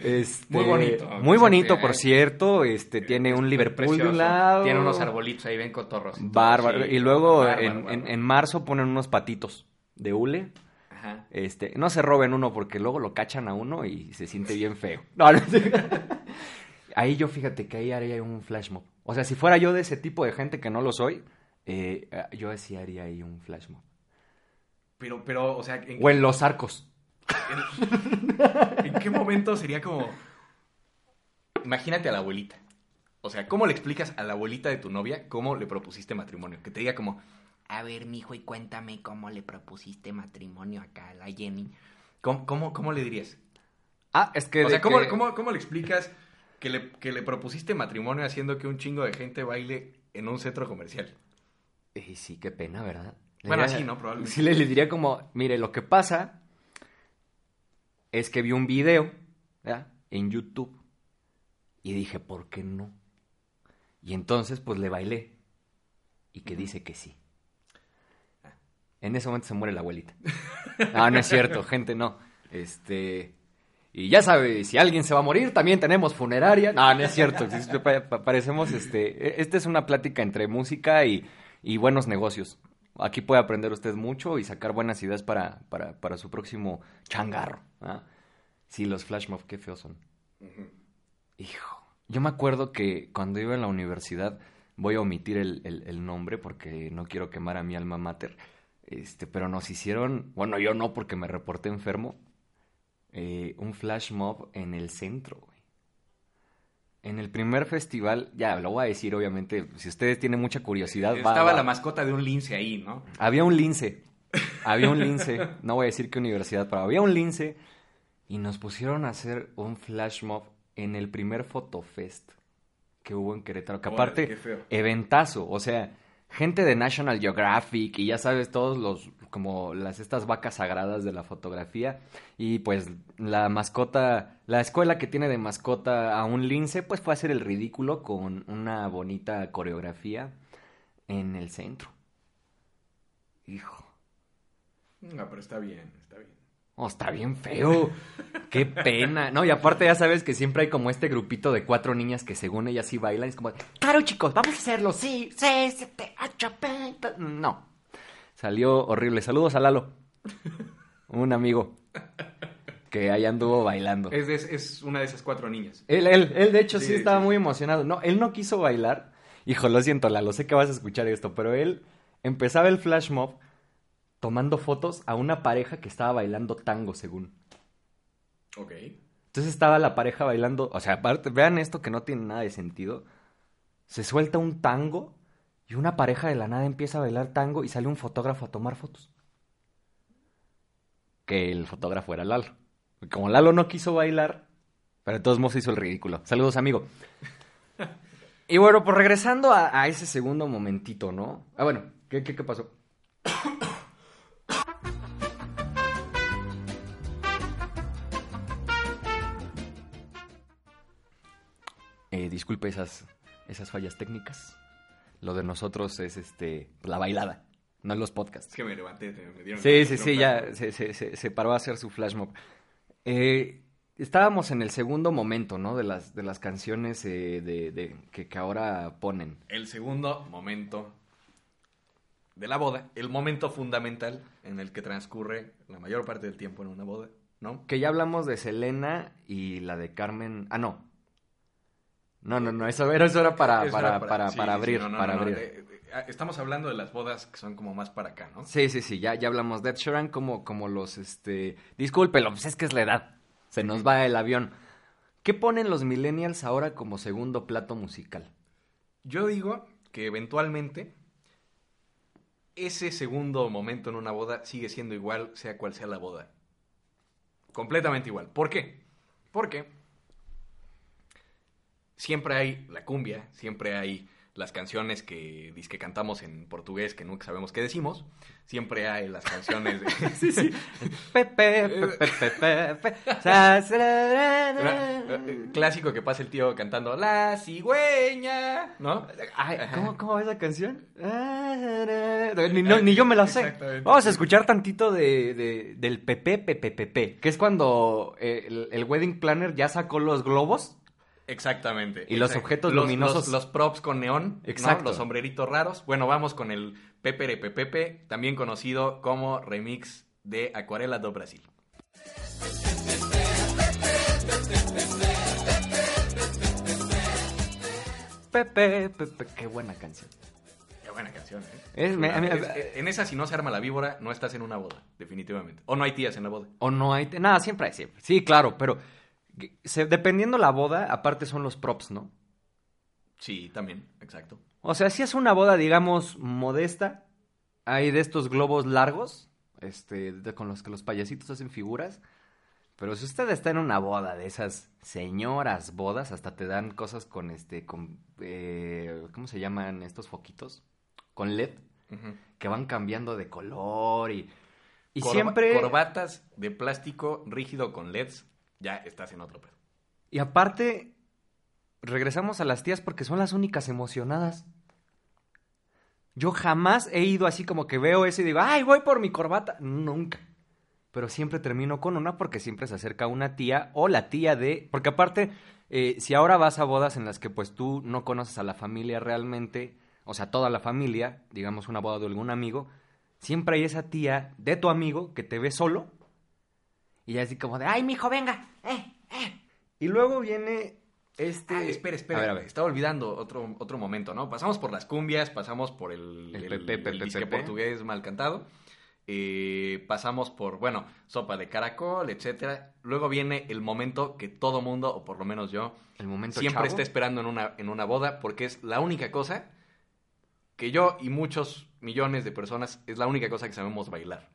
Este, Muy bonito. Muy bonito, por eh. cierto. Este, tiene un Liverpool de Precioso. un lado. Tiene unos arbolitos ahí, ven cotorros. Bárbaro. sí. y luego Bárbaro, en, en- marzo ponen unos patitos de hule. Ajá. Este, no se roben uno porque luego lo cachan a uno y se siente bien feo. [LAUGHS] No, no sé. [LAUGHS] Ahí yo fíjate que ahí haría un flash mob. O sea, si fuera yo de ese tipo de gente que no lo soy, eh, yo sí haría ahí un flash mob. Pero, pero, o sea, ¿en, O en los arcos. [LAUGHS] ¿en qué momento sería como... Imagínate a la abuelita. O sea, ¿cómo le explicas a la abuelita de tu novia cómo le propusiste matrimonio? Que te diga como, A ver, mijo, y cuéntame cómo le propusiste matrimonio acá a la Jenny. ¿cómo, cómo, cómo le dirías? Ah, es que. O sea, ¿cómo, que- cómo, cómo le explicas que le, que le propusiste matrimonio haciendo que un chingo de gente baile en un centro comercial. Y sí, qué pena, ¿verdad? Le Bueno, diría- así, ¿no? Probablemente. Sí, le, le diría como, mire, lo que pasa es que vi un video ¿verdad? en YouTube y dije, ¿por qué no? Y entonces, pues le bailé y que dice que sí. En ese momento se muere la abuelita. No, no es cierto, gente, no. Este. Y ya sabe, si alguien se va a morir, también tenemos funeraria. No, no es cierto. Parecemos, este. Esta es una plática entre música y, y buenos negocios. Aquí puede aprender usted mucho y sacar buenas ideas para, para, para su próximo changarro. ¿Ah? Sí, los flash mob, qué feos son. Hijo. Yo me acuerdo que cuando iba en la universidad, voy a omitir el, el- el nombre porque no quiero quemar a mi alma mater. Este, pero nos hicieron, bueno, yo no porque me reporté enfermo, eh, un flash mob en el centro, güey. En el primer festival, ya lo voy a decir, obviamente, si ustedes tienen mucha curiosidad, va- Estaba va- la mascota de un lince ahí, ¿no? había un lince. Había un lince. No voy a decir qué universidad, pero había un lince. Y nos pusieron a hacer un flash mob en el primer Fotofest que hubo en Querétaro. Que aparte, eventazo. O sea, gente de National Geographic y ya sabes, todos los, como las, estas vacas sagradas de la fotografía. Y pues la mascota, la escuela que tiene de mascota a un lince, pues fue a hacer el ridículo con una bonita coreografía en el centro. Hijo. No, pero está bien, está bien. Oh, está bien feo. Qué pena. No, y aparte ya sabes que siempre hay como este grupito de cuatro niñas que según ellas sí bailan. Es como, claro chicos, vamos a hacerlo. Sí, sí, sí, te achapé". No. Salió horrible. Saludos a Lalo. Un amigo que ahí anduvo bailando. Es, de- es una de esas cuatro niñas. Él, él, él de hecho sí, Sí, estaba sí. muy emocionado. No, él no quiso bailar. Hijo, lo siento, Lalo, sé que vas a escuchar esto, pero él empezaba el flash mob tomando fotos a una pareja que estaba bailando tango, según. Ok. Entonces estaba la pareja bailando, o sea, aparte, vean esto que no tiene nada de sentido. Se suelta un tango y una pareja de la nada empieza a bailar tango y sale un fotógrafo a tomar fotos. Que el fotógrafo era Lalo. Como Lalo no quiso bailar, pero de todos modos hizo el ridículo. Saludos, amigo. Y bueno, pues regresando a, a ese segundo momentito, ¿no? Ah, bueno, ¿qué, qué, qué pasó? Eh, disculpe esas, esas fallas técnicas. Lo de nosotros es este la bailada, no los podcasts. Es que me levanté, me dieron... Sí, sí, sí, ya se, se, se, se paró a hacer su flash mob. Eh, estábamos en el segundo momento, ¿no? De las, de las canciones eh, de, de- que, que ahora ponen. El segundo momento de la boda, el momento fundamental en el que transcurre la mayor parte del tiempo en una boda, ¿no? Que ya hablamos de Selena y la de Carmen. Ah, no. No, no, no, eso, era- eso era para, Eso para, era para, para sí, abrir. no, para no, abrir. Estamos hablando de las bodas que son como más para acá, ¿no? Sí, sí, sí, ya, ya hablamos de Ed Sheeran como, como los, este... Discúlpelo, pues es que es la edad. Se nos va el avión. ¿Qué ponen los millennials ahora como segundo plato musical? Yo digo que eventualmente ese segundo momento en una boda sigue siendo igual, sea cual sea la boda. Completamente igual. ¿Por qué? Porque siempre hay la cumbia, siempre hay las canciones que, que cantamos en portugués que nunca sabemos qué decimos, siempre hay las canciones de... [LAUGHS] Sí, sí. [LAUGHS] Pepe, ra. Clásico que pasa el tío cantando La cigüeña, ¿no? Ay, ¿cómo, ¿Cómo va esa canción? Ni, no- ni yo me la sé. Vamos a escuchar tantito de, de- del Pepe, Pepe, Pepe, que es cuando eh, el, el wedding planner ya sacó los globos. Exactamente. Y los objetos Los- luminosos. Los, los props con neón. ¿no? Exacto. Los sombreritos raros. Bueno, vamos con el Pepere Pepepe, también conocido como remix de Acuarela do Brasil. Pepe, Pepe, qué buena canción. Qué buena canción, ¿eh? Es- me- a mí- Es- en esa, si no se arma la víbora, no estás en una boda, definitivamente. O no hay tías en la boda. O no hay... Nada, siempre hay, siempre. Sí, claro, pero se- dependiendo la boda, aparte son los props, ¿no? Sí, también, exacto. O sea, si es una boda, digamos, modesta, hay de estos globos largos, este, de- con los que los payasitos hacen figuras, Pero si usted está en una boda de esas señoras bodas, hasta te dan cosas con este, con, eh, ¿cómo se llaman estos foquitos? Con LED, que van cambiando de color y, y Corba- siempre... Corbatas de plástico rígido con LEDs, ya estás en otro pedo. Y aparte, regresamos a las tías porque son las únicas emocionadas. Yo jamás he ido así como que veo eso y digo, ay, voy por mi corbata. Nunca. Pero siempre termino con una porque siempre se acerca una tía o la tía de... Porque aparte, eh, si ahora vas a bodas en las que pues tú no conoces a la familia realmente, o sea, toda la familia, digamos una boda de algún amigo, siempre hay esa tía de tu amigo que te ve solo y ya así como de, ay, mijo, venga. Eh, eh. Y luego viene este... Ah, espera, espera. A ver, a ver. Estaba olvidando otro, otro momento, ¿no? Pasamos por las cumbias, pasamos por el, El el, pepe, el pepe, disque pepe. portugués mal cantado. eh, pasamos por, bueno, sopa de caracol, etcétera. Luego viene el momento que todo mundo, o por lo menos yo, El momento siempre chavo. está esperando en una, en una boda, porque es la única cosa que yo y muchos millones de personas es la única cosa que sabemos bailar.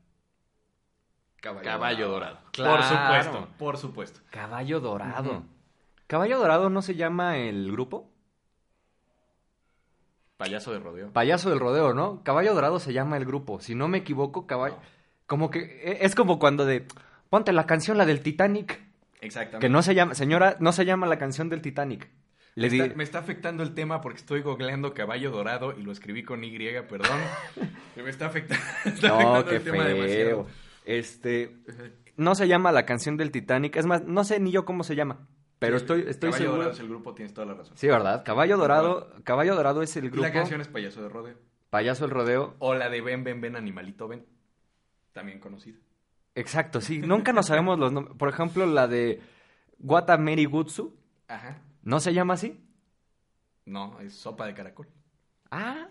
Caballo, dorado. Claro. Por supuesto, por supuesto. Caballo dorado. ¿Caballo dorado no se llama el grupo? Payaso de rodeo. Payaso del rodeo, ¿no? Caballo dorado se llama el grupo. Si no me equivoco, caballo... Como que e- es como cuando de... Ponte la canción, la del Titanic. Exactamente. Que no se llama... Señora, no se llama la canción del Titanic. Le me, di... está, me está afectando el tema porque estoy googleando caballo dorado y lo escribí con Y, perdón. [LAUGHS] me está afectando, [LAUGHS] está No, afectando qué el tema demasiado. Este... No se llama la canción del Titanic. Es más, no sé ni yo cómo se llama. Pero Sí, estoy, estoy Caballo seguro... dorado es el grupo, tienes toda la razón. Sí, ¿verdad? Caballo dorado... Caballo dorado es el Y grupo... la canción es Payaso de rodeo. Payaso del rodeo. O la de Ven, ven, ven, animalito, ven. También conocida. Exacto, sí. [LAUGHS] Nunca nos sabemos los nombres. Por ejemplo, la de Watameri Gutsu. Ajá. ¿No se llama así? No, es sopa de caracol. Ah,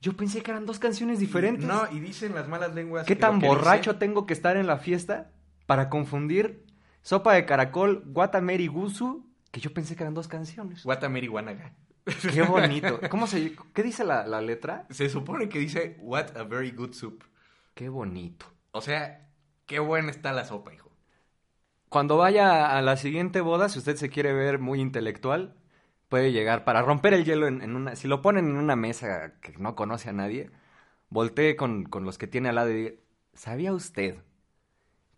yo pensé que eran dos canciones diferentes. No, y dicen las malas lenguas. ¿Qué tan borracho tengo que estar en la fiesta para confundir Sopa de Caracol, Watameri Gutsu, que yo pensé que eran dos canciones? Watamiri Wanaga. Qué bonito. ¿Cómo se, ¿Qué dice la, la letra? Se supone que dice What a very good soup. Qué bonito. O sea, qué buena está la sopa, hijo. Cuando vaya a la siguiente boda, si usted se quiere ver muy intelectual, puede llegar para romper el hielo en, en una... Si lo ponen en una mesa que no conoce a nadie, voltee con, con los que tiene al lado y diga, ¿sabía usted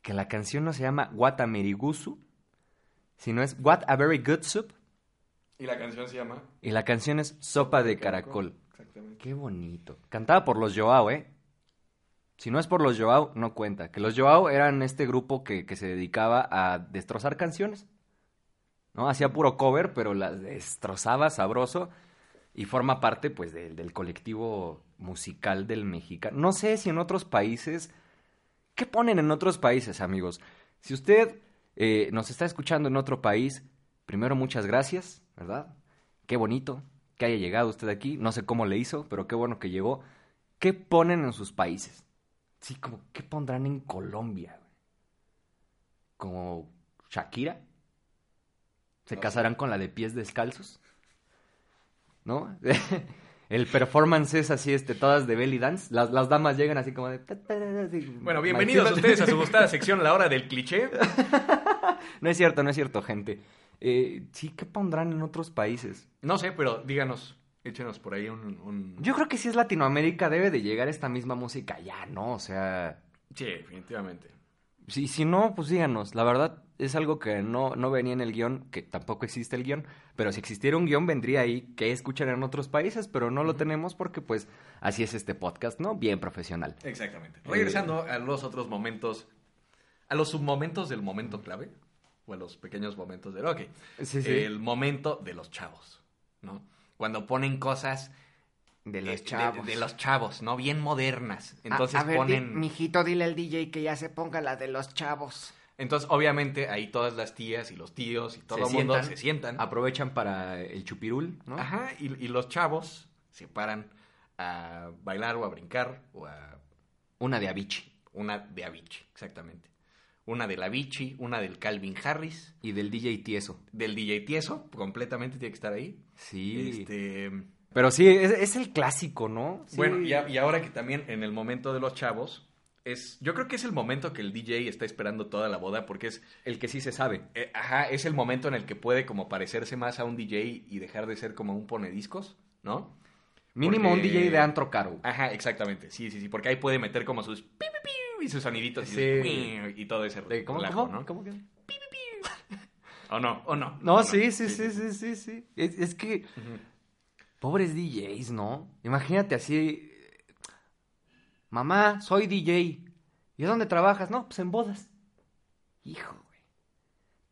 que la canción no se llama What a Merigusu, sino es What a Very Good Soup? Y la canción se llama Y la canción es Sopa de Caracol. Exactamente. Qué bonito. Cantada por los Joao, ¿eh? Si no es por los Joao, no cuenta. Que los Joao eran este grupo que, que se dedicaba a destrozar canciones. ¿No? Hacía puro cover, pero las destrozaba sabroso. Y forma parte, pues, del- colectivo musical del mexicano. No sé si en otros países... ¿Qué ponen en otros países, amigos? Si usted eh, nos está escuchando en otro país, primero muchas gracias, ¿verdad? Qué bonito que haya llegado usted aquí. No sé cómo le hizo, pero qué bueno que llegó. ¿Qué ponen en sus países? Sí, como, ¿qué pondrán en Colombia? ¿Como Shakira? ¿Se No casarán con la de pies descalzos? ¿No? [LAUGHS] El performance es así, este, todas de belly dance. Las, las damas llegan así como de... Bueno, bienvenidos Michael- ustedes a su gustada [LAUGHS] sección, la hora del cliché. No es cierto, no es cierto, gente. Eh, sí, ¿qué pondrán en otros países? No sé, pero díganos, échenos por ahí un... un- Yo creo que si es Latinoamérica debe de llegar esta misma música ya, ¿no? O sea, Sí, definitivamente. Si, si no, pues díganos. La verdad es algo que no, no venía en el guion, que tampoco existe el guion, pero si existiera un guion vendría ahí que escuchan en otros países, pero no lo tenemos porque pues así es este podcast, ¿no? Bien profesional. Exactamente. Regresando a los otros momentos, a los submomentos del momento clave, o a los pequeños momentos del... Ok, Sí, sí. el momento de los chavos, ¿no? Cuando ponen cosas... De los chavos. De, los chavos, ¿no? Bien modernas. Entonces a, a ver, di- ponen... mijito, dile al DJ que ya se ponga la de los chavos. Entonces, obviamente, ahí todas las tías y los tíos y todo el mundo sientan. se sientan. Aprovechan para el chupirul, ¿no? Ajá, y, y los chavos se paran a bailar o a brincar o a Una de Avicii una de Avicii, exactamente. Una del Avicii, una del Calvin Harris, y del DJ Tieso. del DJ Tieso, completamente tiene que estar ahí. Sí. Este, Pero sí, es, es el clásico, ¿no? Sí. Bueno, y, a- y ahora que también en el momento de los chavos, es, yo creo que es el momento que el DJ está esperando toda la boda porque es, El que sí se sabe. eh, ajá, es el momento en el que puede como parecerse más a un DJ y dejar de ser como un ponediscos, ¿no? Mínimo un DJ de antro caro. Ajá, exactamente, sí, sí, sí, porque ahí puede meter como sus y sus soniditos y, sus y todo ese De- ¿Cómo, relajo, cómo? ¿no? ¿Cómo que? [LAUGHS] ¿O no? ¿O no? No, ¿O sí, sí, sí, sí, sí, sí. Es, es que, pobres DJs, ¿no? Imagínate así, mamá, soy DJ. ¿Y dónde trabajas? No, pues en bodas. Hijo, güey.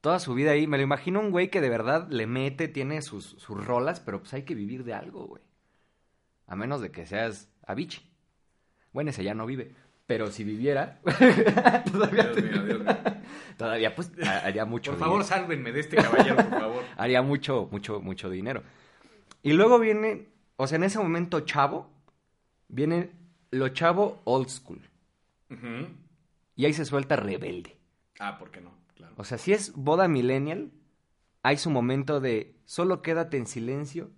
Toda su vida ahí, me lo imagino un güey que de verdad le mete, tiene sus, sus rolas, pero pues hay que vivir de algo, güey. A menos de que seas Avicii. Bueno, ese ya no vive. Pero si viviera, [LAUGHS] todavía, Dios mío, Dios mío. todavía pues ha- haría mucho Por favor, dinero. sálvenme de este caballero, por favor. [LAUGHS] haría mucho, mucho, mucho dinero. Y luego viene, o sea, en ese momento chavo, viene lo chavo old school. Y ahí se suelta rebelde. Ah, ¿por qué no? Claro. O sea, si es boda millennial, hay su momento de solo quédate en silencio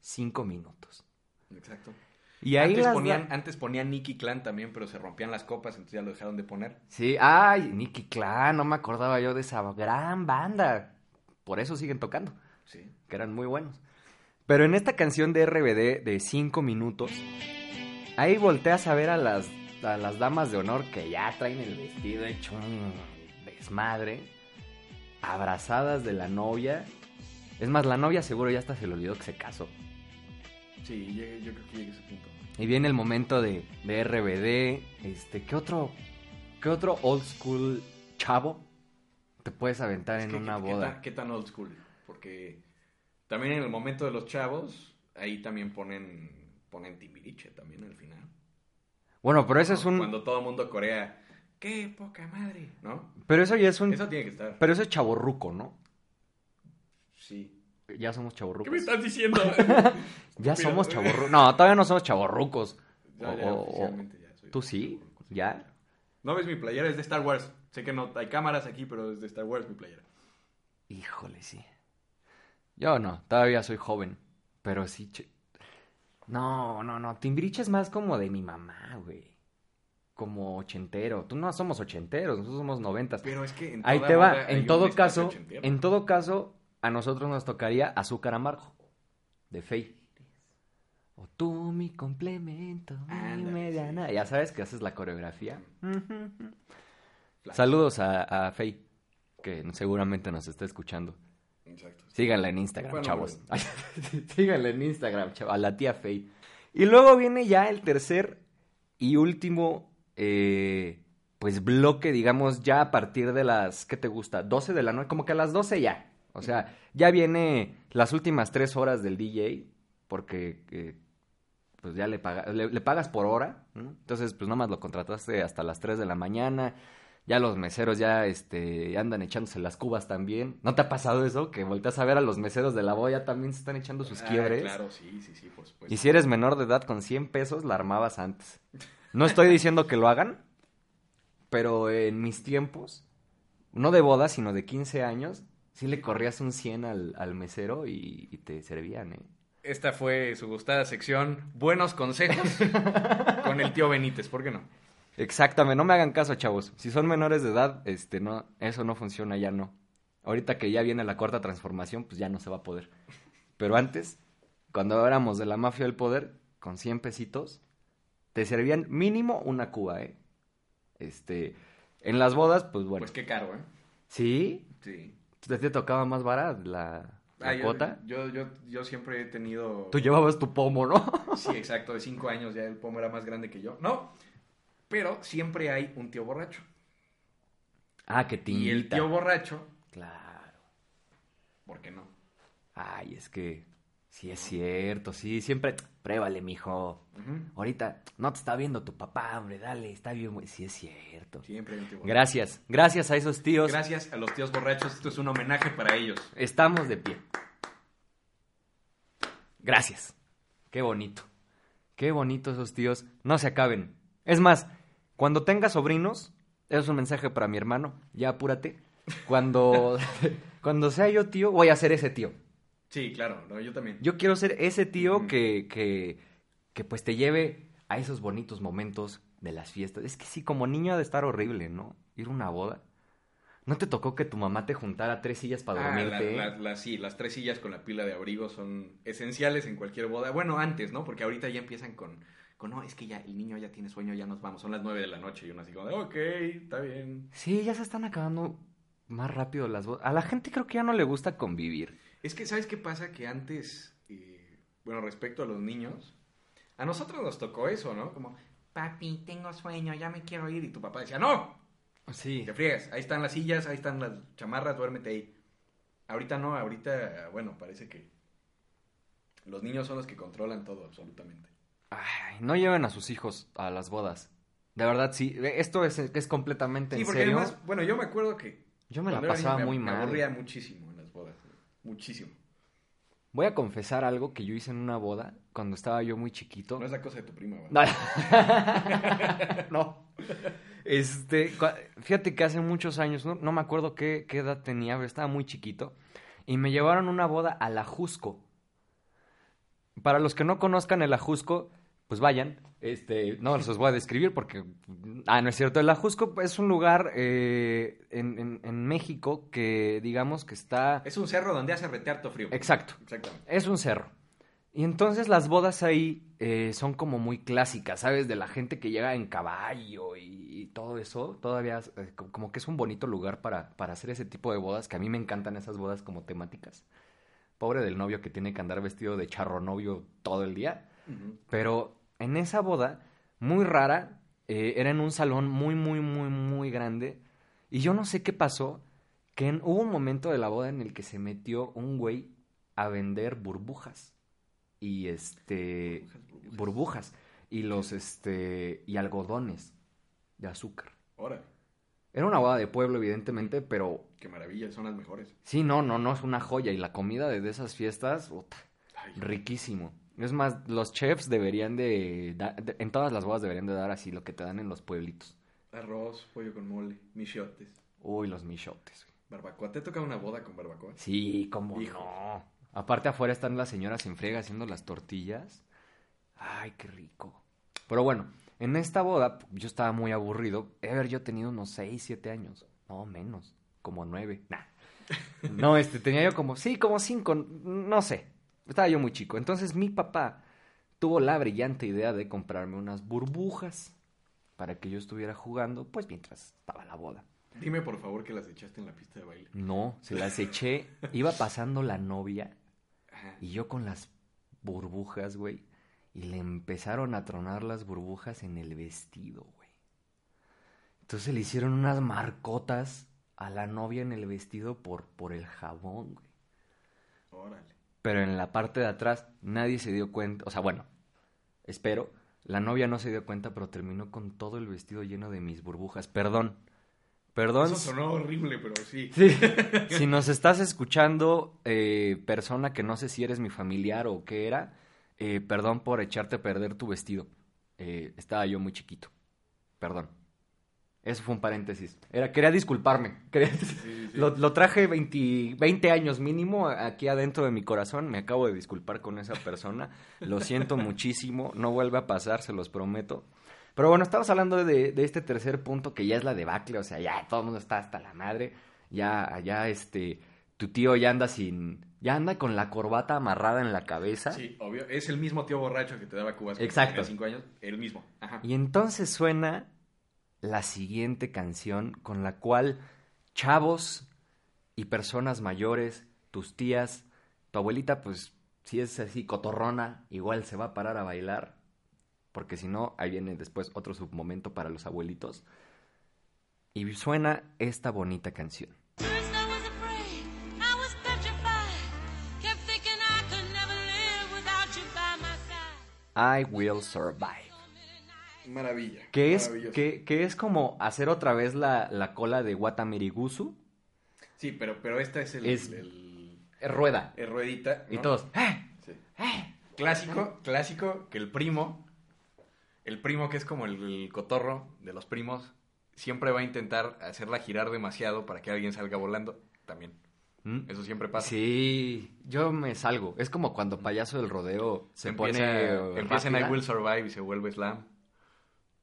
cinco minutos. Exacto. Y ahí antes, ponían, da- antes ponían Nicky Clan también, pero se rompían las copas, entonces ya lo dejaron de poner. Sí, ay, Nicky Clan, no me acordaba yo de esa gran banda. Por eso siguen tocando. Sí. que eran muy buenos. Pero en esta canción de RBD de 5 minutos, ahí volteas a ver a las, a las damas de honor que ya traen el vestido hecho un desmadre, abrazadas de la novia. Es más, la novia seguro ya hasta se le olvidó que se casó. Sí, llegué- yo creo que llegué a ese punto. Y viene el momento de, de RBD. Este, ¿qué otro, ¿Qué otro old school chavo te puedes aventar Es en que, una ¿qué- qué boda? tan- ¿Qué tan old school? Porque también en el momento de los chavos, ahí también ponen, ponen Timbiriche también al final. Bueno, pero eso es un... Cuando todo el mundo corea, ¡qué poca madre! ¿No? Pero eso ya es un... Eso tiene que estar. Pero eso es chaborruco, ¿no? Sí. Ya somos ¿Qué chaborrucos. me estás diciendo? [LAUGHS] Ya somos chaborrucos. No, todavía no somos chaborrucos. Ya, ya, O- o- oficialmente ya soy ¿Tú sí? ¿Ya? No ves mi playera, es de Star Wars. Sé que no hay cámaras aquí, pero es de Star Wars mi playera. Híjole, sí. Yo no, todavía soy joven. Pero sí. che- No, no, no. Timbiriche es más como de mi mamá, güey. Como ochentero. Tú no somos ochenteros, nosotros somos noventas. Pero es que en Ahí te va. En todo caso, ochentero. en todo caso, a nosotros nos tocaría azúcar amargo. De Fey. O tú mi complemento, mi mediana. Ya sabes que haces la coreografía. Saludos a, a Fey, que seguramente nos está escuchando. Exacto. Síganla en Instagram, Bueno, chavos. [LAUGHS] Síganla en Instagram, chavos, a la tía Fey. Y luego viene ya el tercer y último, eh, pues bloque, digamos, ya a partir de las, ¿qué te gusta? 12 de la noche, como que a las 12 ya. O sea, ya viene las últimas tres horas del DJ, porque eh, pues ya le, paga- le, le pagas por hora, ¿no? Entonces, pues nada más lo contrataste hasta las 3 de la mañana. Ya los meseros ya este, andan echándose las cubas también. ¿No te ha pasado eso? Que volteas a ver a los meseros de la boya también se están echando sus Ah, quiebres. Claro, sí, sí, sí, por supuesto. Y si eres menor de edad con 100 pesos, la armabas antes. No estoy diciendo que lo hagan, pero en mis tiempos, no de boda, sino de 15 años, sí le corrías un 100 al, al mesero y, y te servían, ¿eh? Esta fue su gustada sección, buenos consejos [LAUGHS] con el tío Benítez, ¿por qué no? Exactamente, no me hagan caso, chavos. Si son menores de edad, este, no, eso no funciona, ya no. Ahorita que ya viene la cuarta transformación, pues ya no se va a poder. Pero antes, cuando éramos de la mafia del poder, con 100 pesitos, te servían mínimo una cuba, ¿eh? Este, en las bodas, pues bueno. Pues qué caro, ¿eh? ¿Sí? Sí. ¿Te, te tocaba más barata la, la Ah, yo- cuota? Yo, yo, yo siempre he tenido... Tú llevabas tu pomo, ¿no? Sí, exacto, de cinco años ya el pomo era más grande que yo. No, pero siempre hay un tío borracho. ah, que te Y el invita. tío borracho, Claro. ¿por qué no? Ay, es que sí es cierto, sí, siempre pruébale, mijo. Ujú. Ahorita no te está viendo tu papá, hombre, dale, está bien, güey. Sí es cierto. Siempre hay un tío borracho. Gracias, gracias a esos tíos. Gracias a los tíos borrachos, esto es un homenaje para ellos. Estamos de pie. Gracias. Qué bonito. Qué bonito esos tíos. No se acaben. Es más, cuando tengas sobrinos, es un mensaje para mi hermano. Ya apúrate. Cuando, [LAUGHS] cuando sea yo tío, voy a ser ese tío. Sí, claro, no, yo también. Yo quiero ser ese tío que, que, que pues te lleve a esos bonitos momentos de las fiestas. Es que sí, como niño ha de estar horrible, ¿no? Ir a una boda. ¿No te tocó que tu mamá te juntara tres sillas para Ah, la- dormirte? la- la- sí, las tres sillas con la pila de abrigo son esenciales en cualquier boda. Bueno, antes, ¿no? Porque ahorita ya empiezan con, con no, es que ya el niño ya tiene sueño, ya nos vamos. Son las nueve de la noche y uno así como de, ok, está bien. Sí, ya se están acabando más rápido las bodas. A la gente creo que ya no le gusta convivir. Es que, ¿sabes qué pasa? Que antes, eh, bueno, respecto a los niños, a nosotros nos tocó eso, ¿no? Como, papi, tengo sueño, ya me quiero ir. Y tu papá decía, no, Sí. te friegas, ahí están las sillas, ahí están las chamarras, duérmete ahí. Ahorita no, ahorita, bueno, parece que los niños son los que controlan todo, absolutamente. Ay, no lleven a sus hijos a las bodas. De verdad, sí. Esto es, es completamente Sí, en porque serio. además, bueno, yo me acuerdo que Yo me la pasaba muy me, mal. Me aburría muchísimo en las bodas, muchísimo. Voy a confesar algo que yo hice en una boda cuando estaba yo muy chiquito. No es la cosa de tu prima, ¿verdad? No. [LAUGHS] no. Este, fíjate que hace muchos años, no, no me acuerdo qué, qué edad tenía, pero estaba muy chiquito, y me llevaron a una boda al Ajusco. Para los que no conozcan el Ajusco, pues vayan. Este, no los voy a describir porque, ah, no es cierto. El Ajusco es un lugar eh, en, en- en México que, digamos, que está... Es un cerro donde hace rete harto frío. Exacto. Exactamente. Es un cerro. Y entonces las bodas ahí eh, son como muy clásicas, ¿sabes? De la gente que llega en caballo y, y todo eso. Todavía eh, co- como que es un bonito lugar para, para hacer ese tipo de bodas, que a mí me encantan esas bodas como temáticas. Pobre del novio que tiene que andar vestido de charro novio todo el día. Pero en esa boda, muy rara, eh, era en un salón muy, muy, muy, muy grande. Y yo no sé qué pasó, que en- hubo un momento de la boda en el que se metió un güey a vender burbujas. Y este. Burbujas, burbujas. Burbujas. Y los, este. Y algodones de azúcar. Órale, Era una boda de pueblo, evidentemente, pero. qué maravilla, son las mejores. Sí, no, no, no es una joya. Y la comida de, de esas fiestas, Riquísimo. Es más, los chefs deberían de, En todas las bodas deberían de dar así lo que te dan en los pueblitos. Arroz, pollo con mole, michotes, Uy, los michotes. barbacoa. ¿Te toca una boda con barbacoa? Sí, cómo Hijo. no. Aparte afuera están las señoras en friega haciendo las tortillas. Ay, qué rico. Pero bueno, en esta boda yo estaba muy aburrido. Haber yo tenido unos 6, 7 años. No, menos. Como 9. Nah. [LAUGHS] No, este, tenía yo como, sí, como 5, no sé. Estaba yo muy chico. Entonces mi papá tuvo la brillante idea de comprarme unas burbujas para que yo estuviera jugando, pues mientras estaba la boda. Dime por favor que las echaste en la pista de baile. No, se las eché. Iba pasando la novia y yo con las burbujas, güey. Y le empezaron a tronar las burbujas en el vestido, güey. Entonces le hicieron unas marcotas a la novia en el vestido por, por el jabón, güey. Órale. Pero en la parte de atrás nadie se dio cuenta. O sea, bueno, espero. La novia no se dio cuenta, pero terminó con todo el vestido lleno de mis burbujas. Perdón. Perdón. Eso sonó horrible, pero sí. [LAUGHS] Sí. si nos estás escuchando, eh, persona que no sé si eres mi familiar o qué era, eh, perdón por echarte a perder tu vestido. Eh, estaba yo muy chiquito. Perdón. Eso fue un paréntesis. Era, quería disculparme. [LAUGHS] Quería- sí, sí. Lo, lo traje 20, 20 años mínimo aquí adentro de mi corazón. Me acabo de disculpar con esa persona. Lo siento muchísimo. No vuelve a pasar, se los prometo. Pero bueno, estamos hablando de, de este tercer punto que ya es la debacle. O sea, ya todo el mundo está hasta la madre. Ya, ya este, tu tío ya anda sin, ya anda con la corbata amarrada en la cabeza. Sí, obvio. Es el mismo tío borracho que te daba cubas cuando Exacto. tenías cinco años. El mismo. Ajá. Y entonces suena la siguiente canción con la cual chavos y personas mayores, tus tías, tu abuelita, pues si es así cotorrona, igual se va a parar a bailar, porque si no, ahí viene después otro submomento para los abuelitos. Y suena esta bonita canción. I will survive. Maravilla. Que es, que, que es como hacer otra vez la, la cola de Watamirigusu. Sí, pero, pero esta es el, Es- el- Rueda. el ruedita. Y todos. "Eh". Sí. Clásico, clásico, que el primo, el primo que es como el, el cotorro de los primos, siempre va a intentar hacerla girar demasiado para que alguien salga volando. También. ¿Mm? Eso siempre pasa. Sí, yo me salgo. Es como cuando payaso del rodeo se empieza, pone. empieza en I. Will Survive y se vuelve Slam.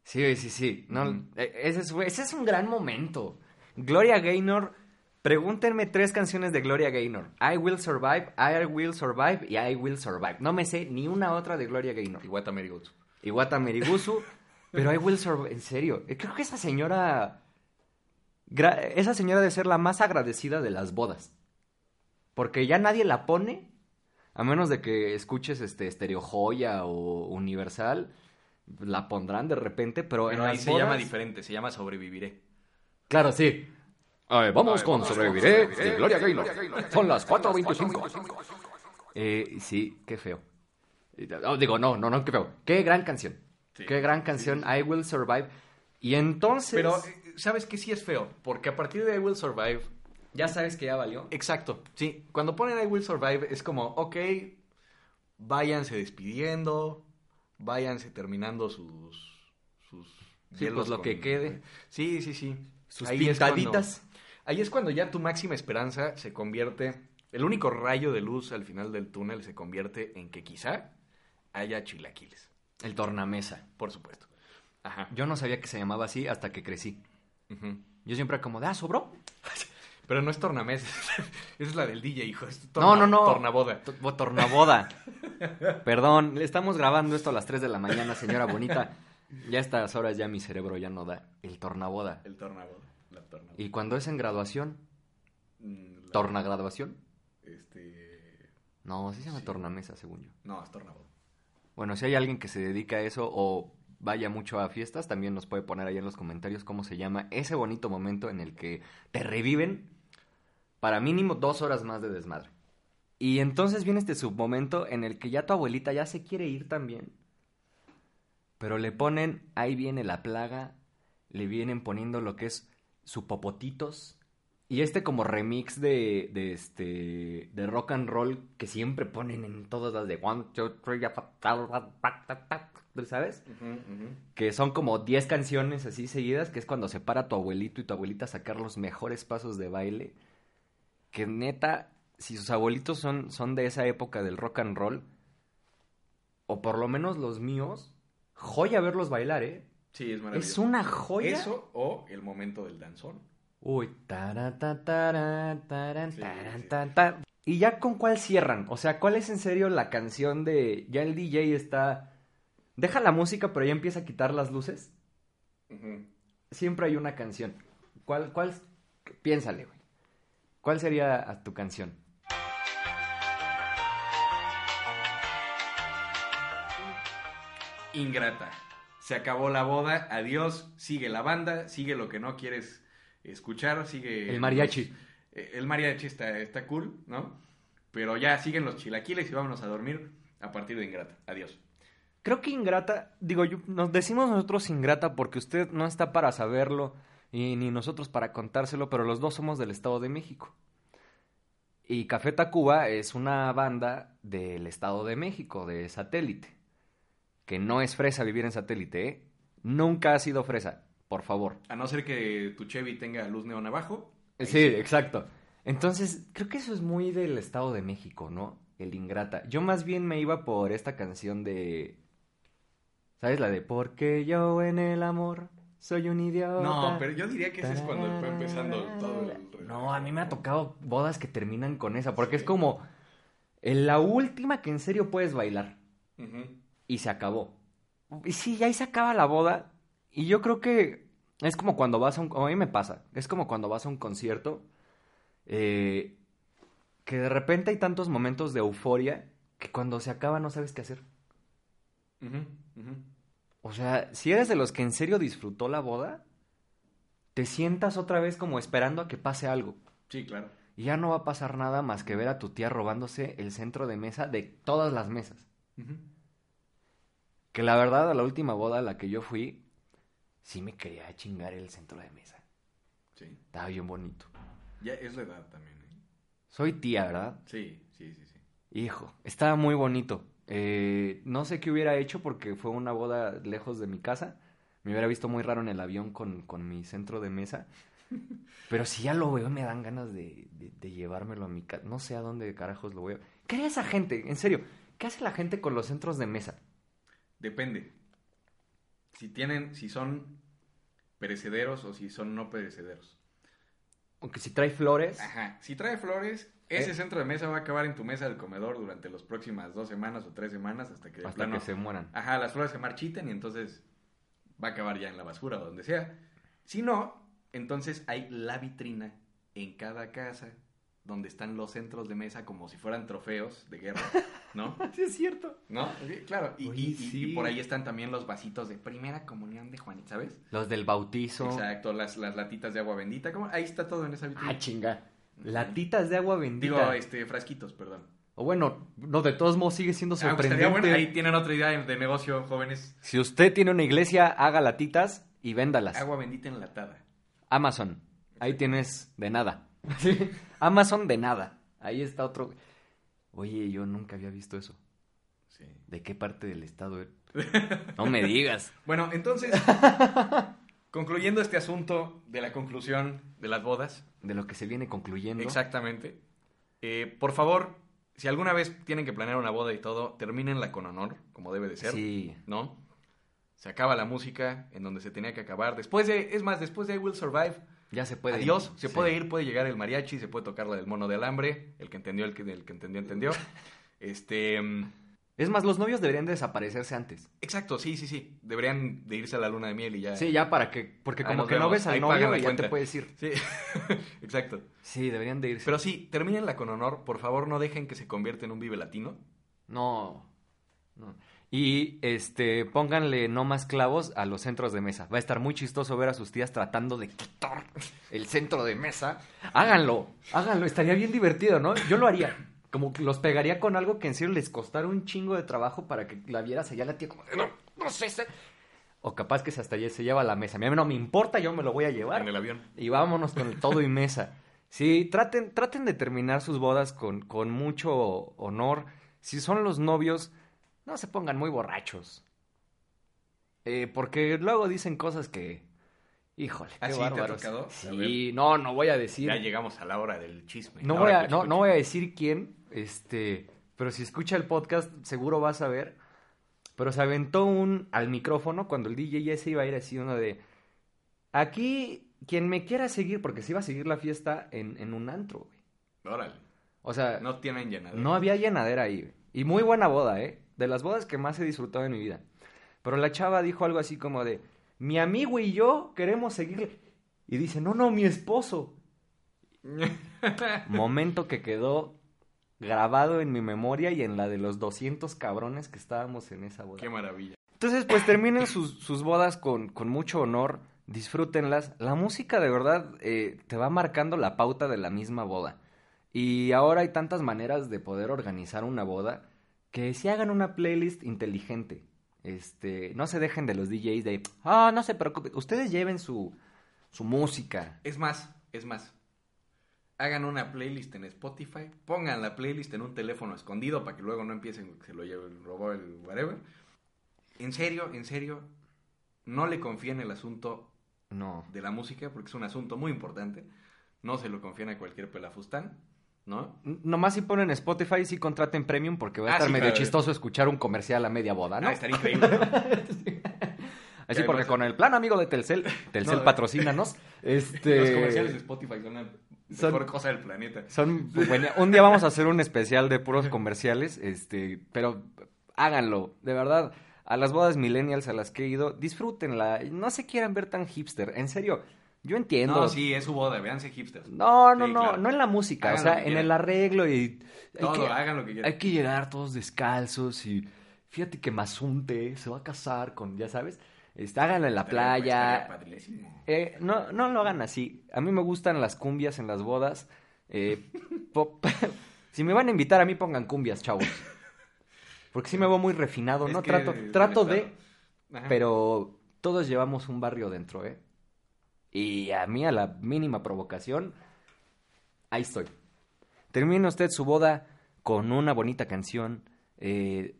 Sí, sí, sí. No, Ujú. eh, ese, es, ese es un gran momento. Gloria Gaynor. Pregúntenme tres canciones de Gloria Gaynor. I Will Survive, I Will Survive y I Will Survive. No me sé ni una otra de Gloria Gaynor. Iwata Merigutsu. Iwata Merigusu. [LAUGHS] pero I Will Survive. En serio. eh, Creo que esa señora. gra- Esa señora debe ser la más agradecida de las bodas. Porque ya nadie la pone. A menos de que escuches este Stereo Joya o Universal. La pondrán de repente, pero, en Pero ahí las se llama diferente, se llama Sobreviviré. Claro, sí. vamos con Sobreviviré de Gloria Gaynor. Son las 4.25. Eh, sí, qué feo. No, digo, no, no, no, qué feo. Qué gran canción. Sí. Qué gran canción, I Will Survive. Y entonces... Pero, eh, ¿sabes qué sí es feo? Porque a partir de I Will Survive... ya sabes que ya valió. Exacto, sí. Cuando ponen I Will Survive es como, ok, váyanse despidiendo, váyanse terminando sus... sus Sí, pues lo que quede. Sí, sí, sí. Sus Ahí es cuando- pintaditas. ahí es cuando ya tu máxima esperanza se convierte... El único rayo de luz al final del túnel se convierte en que quizá haya chilaquiles. El tornamesa. Por supuesto. Ajá. Yo no sabía que se llamaba así hasta que crecí. Ujú. Yo siempre era como, de, ah, sobró. [LAUGHS] Pero no es tornamesa. [LAUGHS] Esa es la del DJ, hijo. Es No, torna- no, no. Tornaboda. To- bo- Tornaboda. [LAUGHS] Perdón, le estamos grabando esto a las 3 de la mañana, señora bonita. Ya a estas horas ya mi cerebro ya no da. El tornaboda. El tornaboda. La tornaboda. Y cuando es en graduación, Mm, la- tornagraduación. Este... No, sí se llama Sí. tornamesa, según yo. No, es tornaboda. Bueno, si hay alguien que se dedica a eso o vaya mucho a fiestas, también nos puede poner ahí en los comentarios cómo se llama ese bonito momento en el que te reviven para mínimo dos horas más de desmadre. Y entonces viene este submomento en el que ya tu abuelita ya se quiere ir también. Pero le ponen, ahí viene la plaga, le vienen poniendo lo que es su popotitos. Y este como remix de, de este de rock and roll que siempre ponen en todas las de one, two, three, ya, pa, ta, ta, ta, ta, ta, ¿sabes? Que son como 10 canciones así seguidas, que es cuando se para tu abuelito y tu abuelita a sacar los mejores pasos de baile. Que neta, si sus abuelitos son, son de esa época del rock and roll, o por lo menos los míos, joya verlos bailar, ¿eh? Sí, es maravilloso. Es una joya. Eso o el momento del danzón. Uy, tara, ta, tara, taran, Sí, taran, sí. tan. ¿Y ya con cuál cierran? O sea, ¿cuál es en serio la canción de... Ya el DJ está... Deja la música, pero ya empieza a quitar las luces. Ujú. Siempre hay una canción. ¿Cuál, cuál? Piénsale, güey. ¿Cuál sería a tu canción? Ingrata. Se acabó la boda, adiós, sigue la banda, sigue lo que no quieres escuchar, sigue... El mariachi. los- eh, el mariachi está, está cool, ¿no? Pero ya siguen los chilaquiles y vámonos a dormir a partir de Ingrata. Adiós. Creo que Ingrata, digo, yo- nos decimos nosotros Ingrata porque usted no está para saberlo y ni nosotros para contárselo, pero los dos somos del Estado de México. Y Café Tacuba es una banda del Estado de México, de satélite. Que no es fresa vivir en satélite, ¿eh? Nunca ha sido fresa, por favor. A no ser que tu Chevy tenga luz neón abajo. ahí Sí, exacto. Entonces, creo que eso es muy del Estado de México, ¿no? El Ingrata. Yo más bien me iba por esta canción de... ¿Sabes? La de Porque yo en el amor soy un idiota. No, pero yo diría que ese es cuando va empezando todo el... No, a mí me ha tocado bodas que terminan con esa, porque es como en la última que en serio puedes bailar. Ujú. Y se acabó. Y sí, ahí se acaba la boda. Y yo creo que es como cuando vas a un... A mí me pasa. Es como cuando vas a un concierto. eh, que de repente hay tantos momentos de euforia que cuando se acaba no sabes qué hacer. Ujú, ujú. O sea, si eres de los que en serio disfrutó la boda, te sientas otra vez como esperando a que pase algo. Sí, claro. Y ya no va a pasar nada más que ver a tu tía robándose el centro de mesa de todas las mesas. Que la verdad, a la última boda a la que yo fui, sí me quería chingar el centro de mesa. Sí. Estaba bien bonito. Ya es la edad también. ¿eh? Soy tía, ¿verdad? Sí, sí, sí, sí. Hijo, estaba muy bonito. Eh, no sé qué hubiera hecho porque fue una boda lejos de mi casa. Me hubiera visto muy raro en el avión con, con mi centro de mesa. [LAUGHS] Pero si ya lo veo, me dan ganas de, de- de llevármelo a mi casa. No sé a dónde carajos lo voy a... ¿Qué haría esa gente? En serio, ¿qué hace la gente con los centros de mesa? Depende. si tienen, si son perecederos o si son no perecederos. Aunque si trae flores, Ajá. Si trae flores, ese Eh. centro de mesa va a acabar en tu mesa del comedor durante las próximas dos semanas o tres semanas hasta que hasta plano- que se mueran. Ajá, las flores se marchiten y entonces va a acabar ya en la basura o donde sea. Si no, entonces hay la vitrina en cada casa donde están los centros de mesa como si fueran trofeos de guerra, [LAUGHS] ¿no? Sí, es cierto. ¿No? Sí, claro. Y, Oye, y- y- sí. y por ahí están también los vasitos de primera comunión de Juanita, ¿sabes? Los del bautizo. Exacto, las, las latitas de agua bendita. ¿cómo? Ahí está todo en esa vitrina. Ah, chinga. Latitas de agua bendita. Digo, este, frasquitos, perdón. O bueno, no, de todos modos sigue siendo Aunque sorprendente. estaría bueno, ahí tienen otra idea de negocio, jóvenes. Si usted tiene una iglesia, haga latitas y véndalas. Agua bendita enlatada. Amazon. Ahí tienes de nada. [LAUGHS] Amazon de nada. Ahí está otro. Oye, yo nunca había visto eso. Sí. ¿De qué parte del estado? [LAUGHS] No me digas. Bueno, entonces, [LAUGHS] concluyendo este asunto de la conclusión de las bodas, De lo que se viene concluyendo. exactamente, eh, por favor, si alguna vez tienen que planear una boda y todo, termínenla con honor, como debe de ser, Sí. ¿no? Se acaba la música en donde se tenía que acabar. Después de, es más, después de I Will Survive, Ya se puede. adiós, se Sí. puede ir, puede llegar el mariachi, se puede tocar la del mono de alambre, el que entendió, el que, el que entendió, entendió. [LAUGHS] Este, mm, Es más, los novios deberían de desaparecerse antes. exacto, sí, sí, sí, deberían de irse a la luna de miel y ya. Sí, ya para que. Porque como que no ves al Ahí novio y ya te puedes ir. Sí, [LAUGHS] exacto. Sí, deberían de irse. Pero sí, termínenla con honor. Por favor, no dejen que se convierta en un vive latino. No. no. Y este, pónganle no más clavos a los centros de mesa. Va a estar muy chistoso ver a sus tías tratando de quitar el centro de mesa. Háganlo, háganlo, estaría bien divertido, ¿no? Yo lo haría. Como que los pegaría con algo que en serio les costara un chingo de trabajo para que la vieras allá la tía como, no, no sé. sé". O capaz que se hasta se lleva a la mesa. A mí no me importa, yo me lo voy a llevar. En el avión. Y vámonos con el todo y mesa. Sí, traten, traten de terminar sus bodas con, con mucho honor. Si son los novios, no se pongan muy borrachos. Eh, porque luego dicen cosas que... Híjole, ¿Ah, qué sí? ¿Te ha Sí, no, no voy a decir... Ya llegamos a la hora del chisme. No voy, a, no, no voy a decir quién, este, pero si escucha el podcast seguro vas a ver. Pero se aventó un al micrófono cuando el DJ ya se iba a ir así uno de aquí quien me quiera seguir porque se iba a seguir la fiesta en, en un antro, güey. Órale. O sea, no, No tienen llenadera. había llenadera ahí. güey. Y muy buena boda, ¿eh? De las bodas que más he disfrutado en mi vida. Pero la chava dijo algo así como de mi amigo y yo queremos seguirle. Y dice, no, no, mi esposo. [LAUGHS] Momento que quedó grabado en mi memoria y en la de los 200 cabrones que estábamos en esa boda. Qué maravilla. Entonces, pues terminen sus, sus bodas con, con mucho honor, disfrútenlas. La música de verdad eh, te va marcando la pauta de la misma boda. Y ahora hay tantas maneras de poder organizar una boda que si hagan una playlist inteligente. Este, no se dejen de los DJs de, ah, no se preocupen, ustedes lleven su, su música. Es más, es más. Hagan una playlist en Spotify, pongan la playlist en un teléfono escondido para que luego no empiecen que se lo lleve, robó el whatever. En serio, en serio, no le confíen el asunto No. de la música porque es un asunto muy importante. No se lo confíen a cualquier pelafustán, ¿no? Nomás si ponen Spotify, sí contraten Premium porque va a Ah, estar sí, medio claro. chistoso escuchar un comercial a media boda, ¿no? Ah, estaría increíble. ¿no? [LAUGHS] Así Que porque con el plan amigo de Telcel, [LAUGHS] Telcel No, patrocínanos, este... Los comerciales de Spotify son la Son- mejor cosa del planeta. Son buena- Un día vamos a hacer un especial de puros comerciales, este, pero háganlo, de verdad. A las bodas millennials a las que he ido, disfrútenla. No se quieran ver tan hipster, en serio. Yo entiendo. No, sí, es su boda, véanse hipsters. No, no, Sí, no, claro. no en la música, Hagan o sea, en quieran. el arreglo y Todo, que, hagan lo que quieran. hay que llegar todos descalzos y fíjate que Mazunte se va a casar con, ya sabes, este, háganlo en la Estaría- playa, eh, no, no lo hagan así. A mí me gustan las cumbias en las bodas. Eh, [LAUGHS] pop- [LAUGHS] si me van a invitar a mí, pongan cumbias, chavos. Porque sí me veo muy refinado, Es ¿no? que Trato, trato de. Ajá. pero todos llevamos un barrio dentro, ¿eh? Y a mí, a la mínima provocación, ahí estoy. Termine usted su boda con una bonita canción. eh,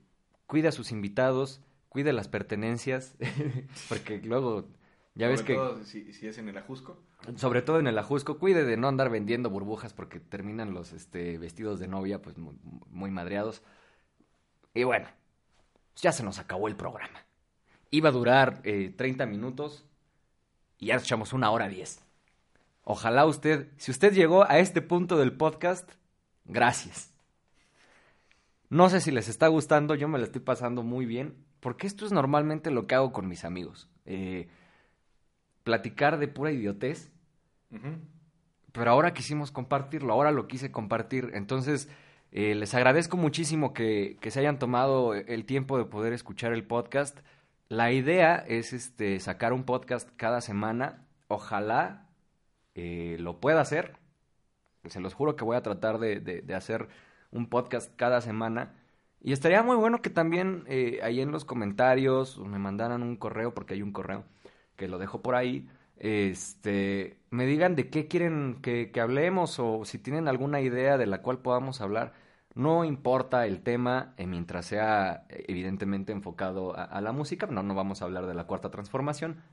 cuida a sus invitados, cuide las pertenencias, [LAUGHS] porque luego, ya ves Sobre que... todo si, si es en el Ajusco. Sobre todo en el ajusco, cuide de no andar vendiendo burbujas porque terminan los este, vestidos de novia pues muy, muy madreados. Y bueno, ya se nos acabó el programa. iba a durar eh, 30 minutos y ya nos echamos una hora 10. Ojalá usted, si usted llegó a este punto del podcast, gracias. No sé si les está gustando, yo me lo estoy pasando muy bien, porque esto es normalmente lo que hago con mis amigos. Eh, platicar de pura idiotez, pero ahora quisimos compartirlo, ahora lo quise compartir. Entonces, eh, les agradezco muchísimo que, que se hayan tomado el tiempo de poder escuchar el podcast. La idea es este, sacar un podcast cada semana. Ojalá eh, lo pueda hacer. Se los juro que voy a tratar de, de- de hacer un podcast cada semana. Y estaría muy bueno que también eh, ahí en los comentarios me mandaran un correo, porque hay un correo que lo dejo por ahí. Este, me digan de qué quieren que, que hablemos o si tienen alguna idea de la cual podamos hablar. No importa el tema, eh, mientras sea evidentemente enfocado a, a la música. No, no vamos a hablar de la cuarta transformación.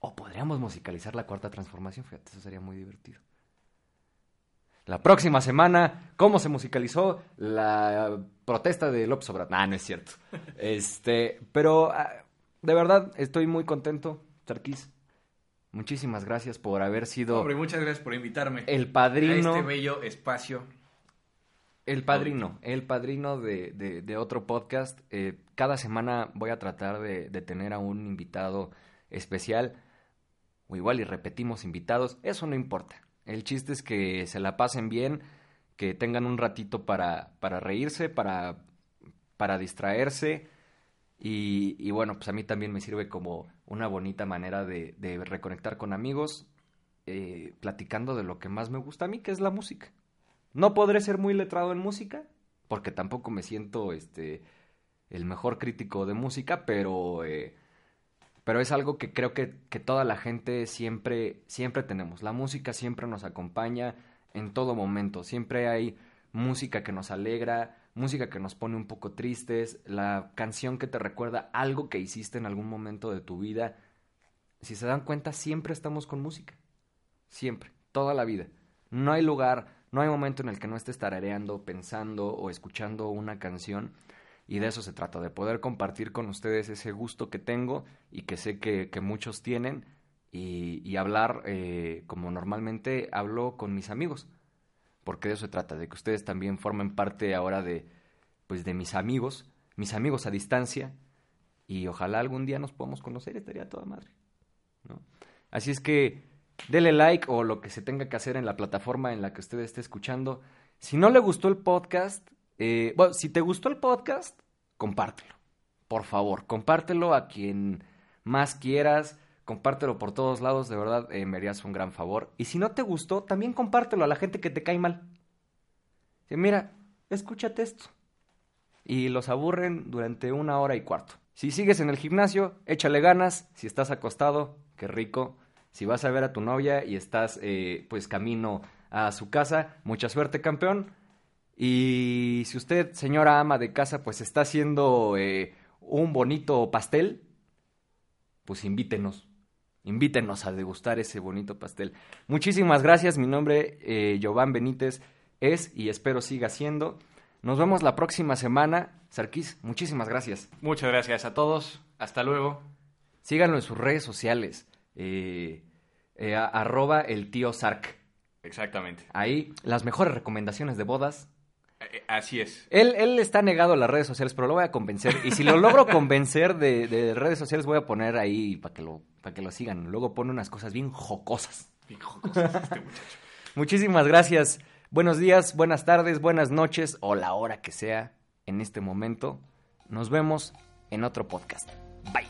O podríamos musicalizar la cuarta transformación, fíjate, eso sería muy divertido. La próxima semana, ¿cómo se musicalizó la protesta de López Obrador? Nah, no es cierto. [LAUGHS] Este, pero ah, de verdad estoy muy contento, Sarkis. Muchísimas gracias por haber sido Hombre, muchas gracias por invitarme el padrino. a este bello espacio. El padrino, el padrino de, de- de otro podcast. Eh, cada semana voy a tratar de, de tener a un invitado especial. O igual y repetimos invitados. Eso no importa. El chiste es que se la pasen bien, que tengan un ratito para, para reírse, para, para distraerse. Y, y bueno, pues a mí también me sirve como una bonita manera de, de reconectar con amigos, eh, platicando de lo que más me gusta a mí, que es la música. No podré ser muy letrado en música, porque tampoco me siento este el mejor crítico de música, pero eh, pero es algo que creo que, que toda la gente siempre siempre tenemos. La música siempre nos acompaña en todo momento. Siempre hay música que nos alegra, música que nos pone un poco tristes, la canción que te recuerda algo que hiciste en algún momento de tu vida. Si se dan cuenta, siempre estamos con música. Siempre, toda la vida. No hay lugar, no hay momento en el que no estés tarareando, pensando o escuchando una canción. Y de eso se trata, de poder compartir con ustedes ese gusto que tengo y que sé que, muchos tienen y, hablar eh, como normalmente hablo con mis amigos. Porque de eso se trata, de que ustedes también formen parte ahora de, pues, de mis amigos, mis amigos a distancia. Y ojalá algún día nos podamos conocer, estaría toda madre. Así es que dele like o lo que se tenga que hacer en la plataforma en la que usted esté escuchando. Si no le gustó el podcast, eh, bueno, si te gustó el podcast, compártelo. Por favor, compártelo a quien más quieras. Compártelo por todos lados, de verdad eh, me harías un gran favor. Y si no te gustó, también compártelo a la gente que te cae mal. Dice, Mira, escúchate esto. Y los aburren durante una hora y cuarto. Si sigues en el gimnasio, échale ganas. Si estás acostado, qué rico. Si vas a ver a tu novia y estás eh, pues camino a su casa, mucha suerte campeón. Y si usted, señora ama de casa, pues está haciendo eh, un bonito pastel, pues invítenos. Invítenos a degustar ese bonito pastel. Muchísimas gracias. Mi nombre, eh, Giovanni Benítez, es y espero siga siendo. Nos vemos la próxima semana. Sarkis, muchísimas gracias. Muchas gracias a todos. Hasta luego. Síganlo en sus redes sociales. eh, eh, arroba el tío Sark. Exactamente. Ahí las mejores recomendaciones de bodas. Eh, Así es. Él, él está negado a las redes sociales, pero lo voy a convencer. Y si lo logro convencer de, de redes sociales, voy a poner ahí para que, lo, para que lo sigan. Luego pone unas cosas bien jocosas. Bien jocoso este muchacho. Muchísimas gracias. Buenos días, buenas tardes, buenas noches o la hora que sea en este momento. Nos vemos en otro podcast. Bye.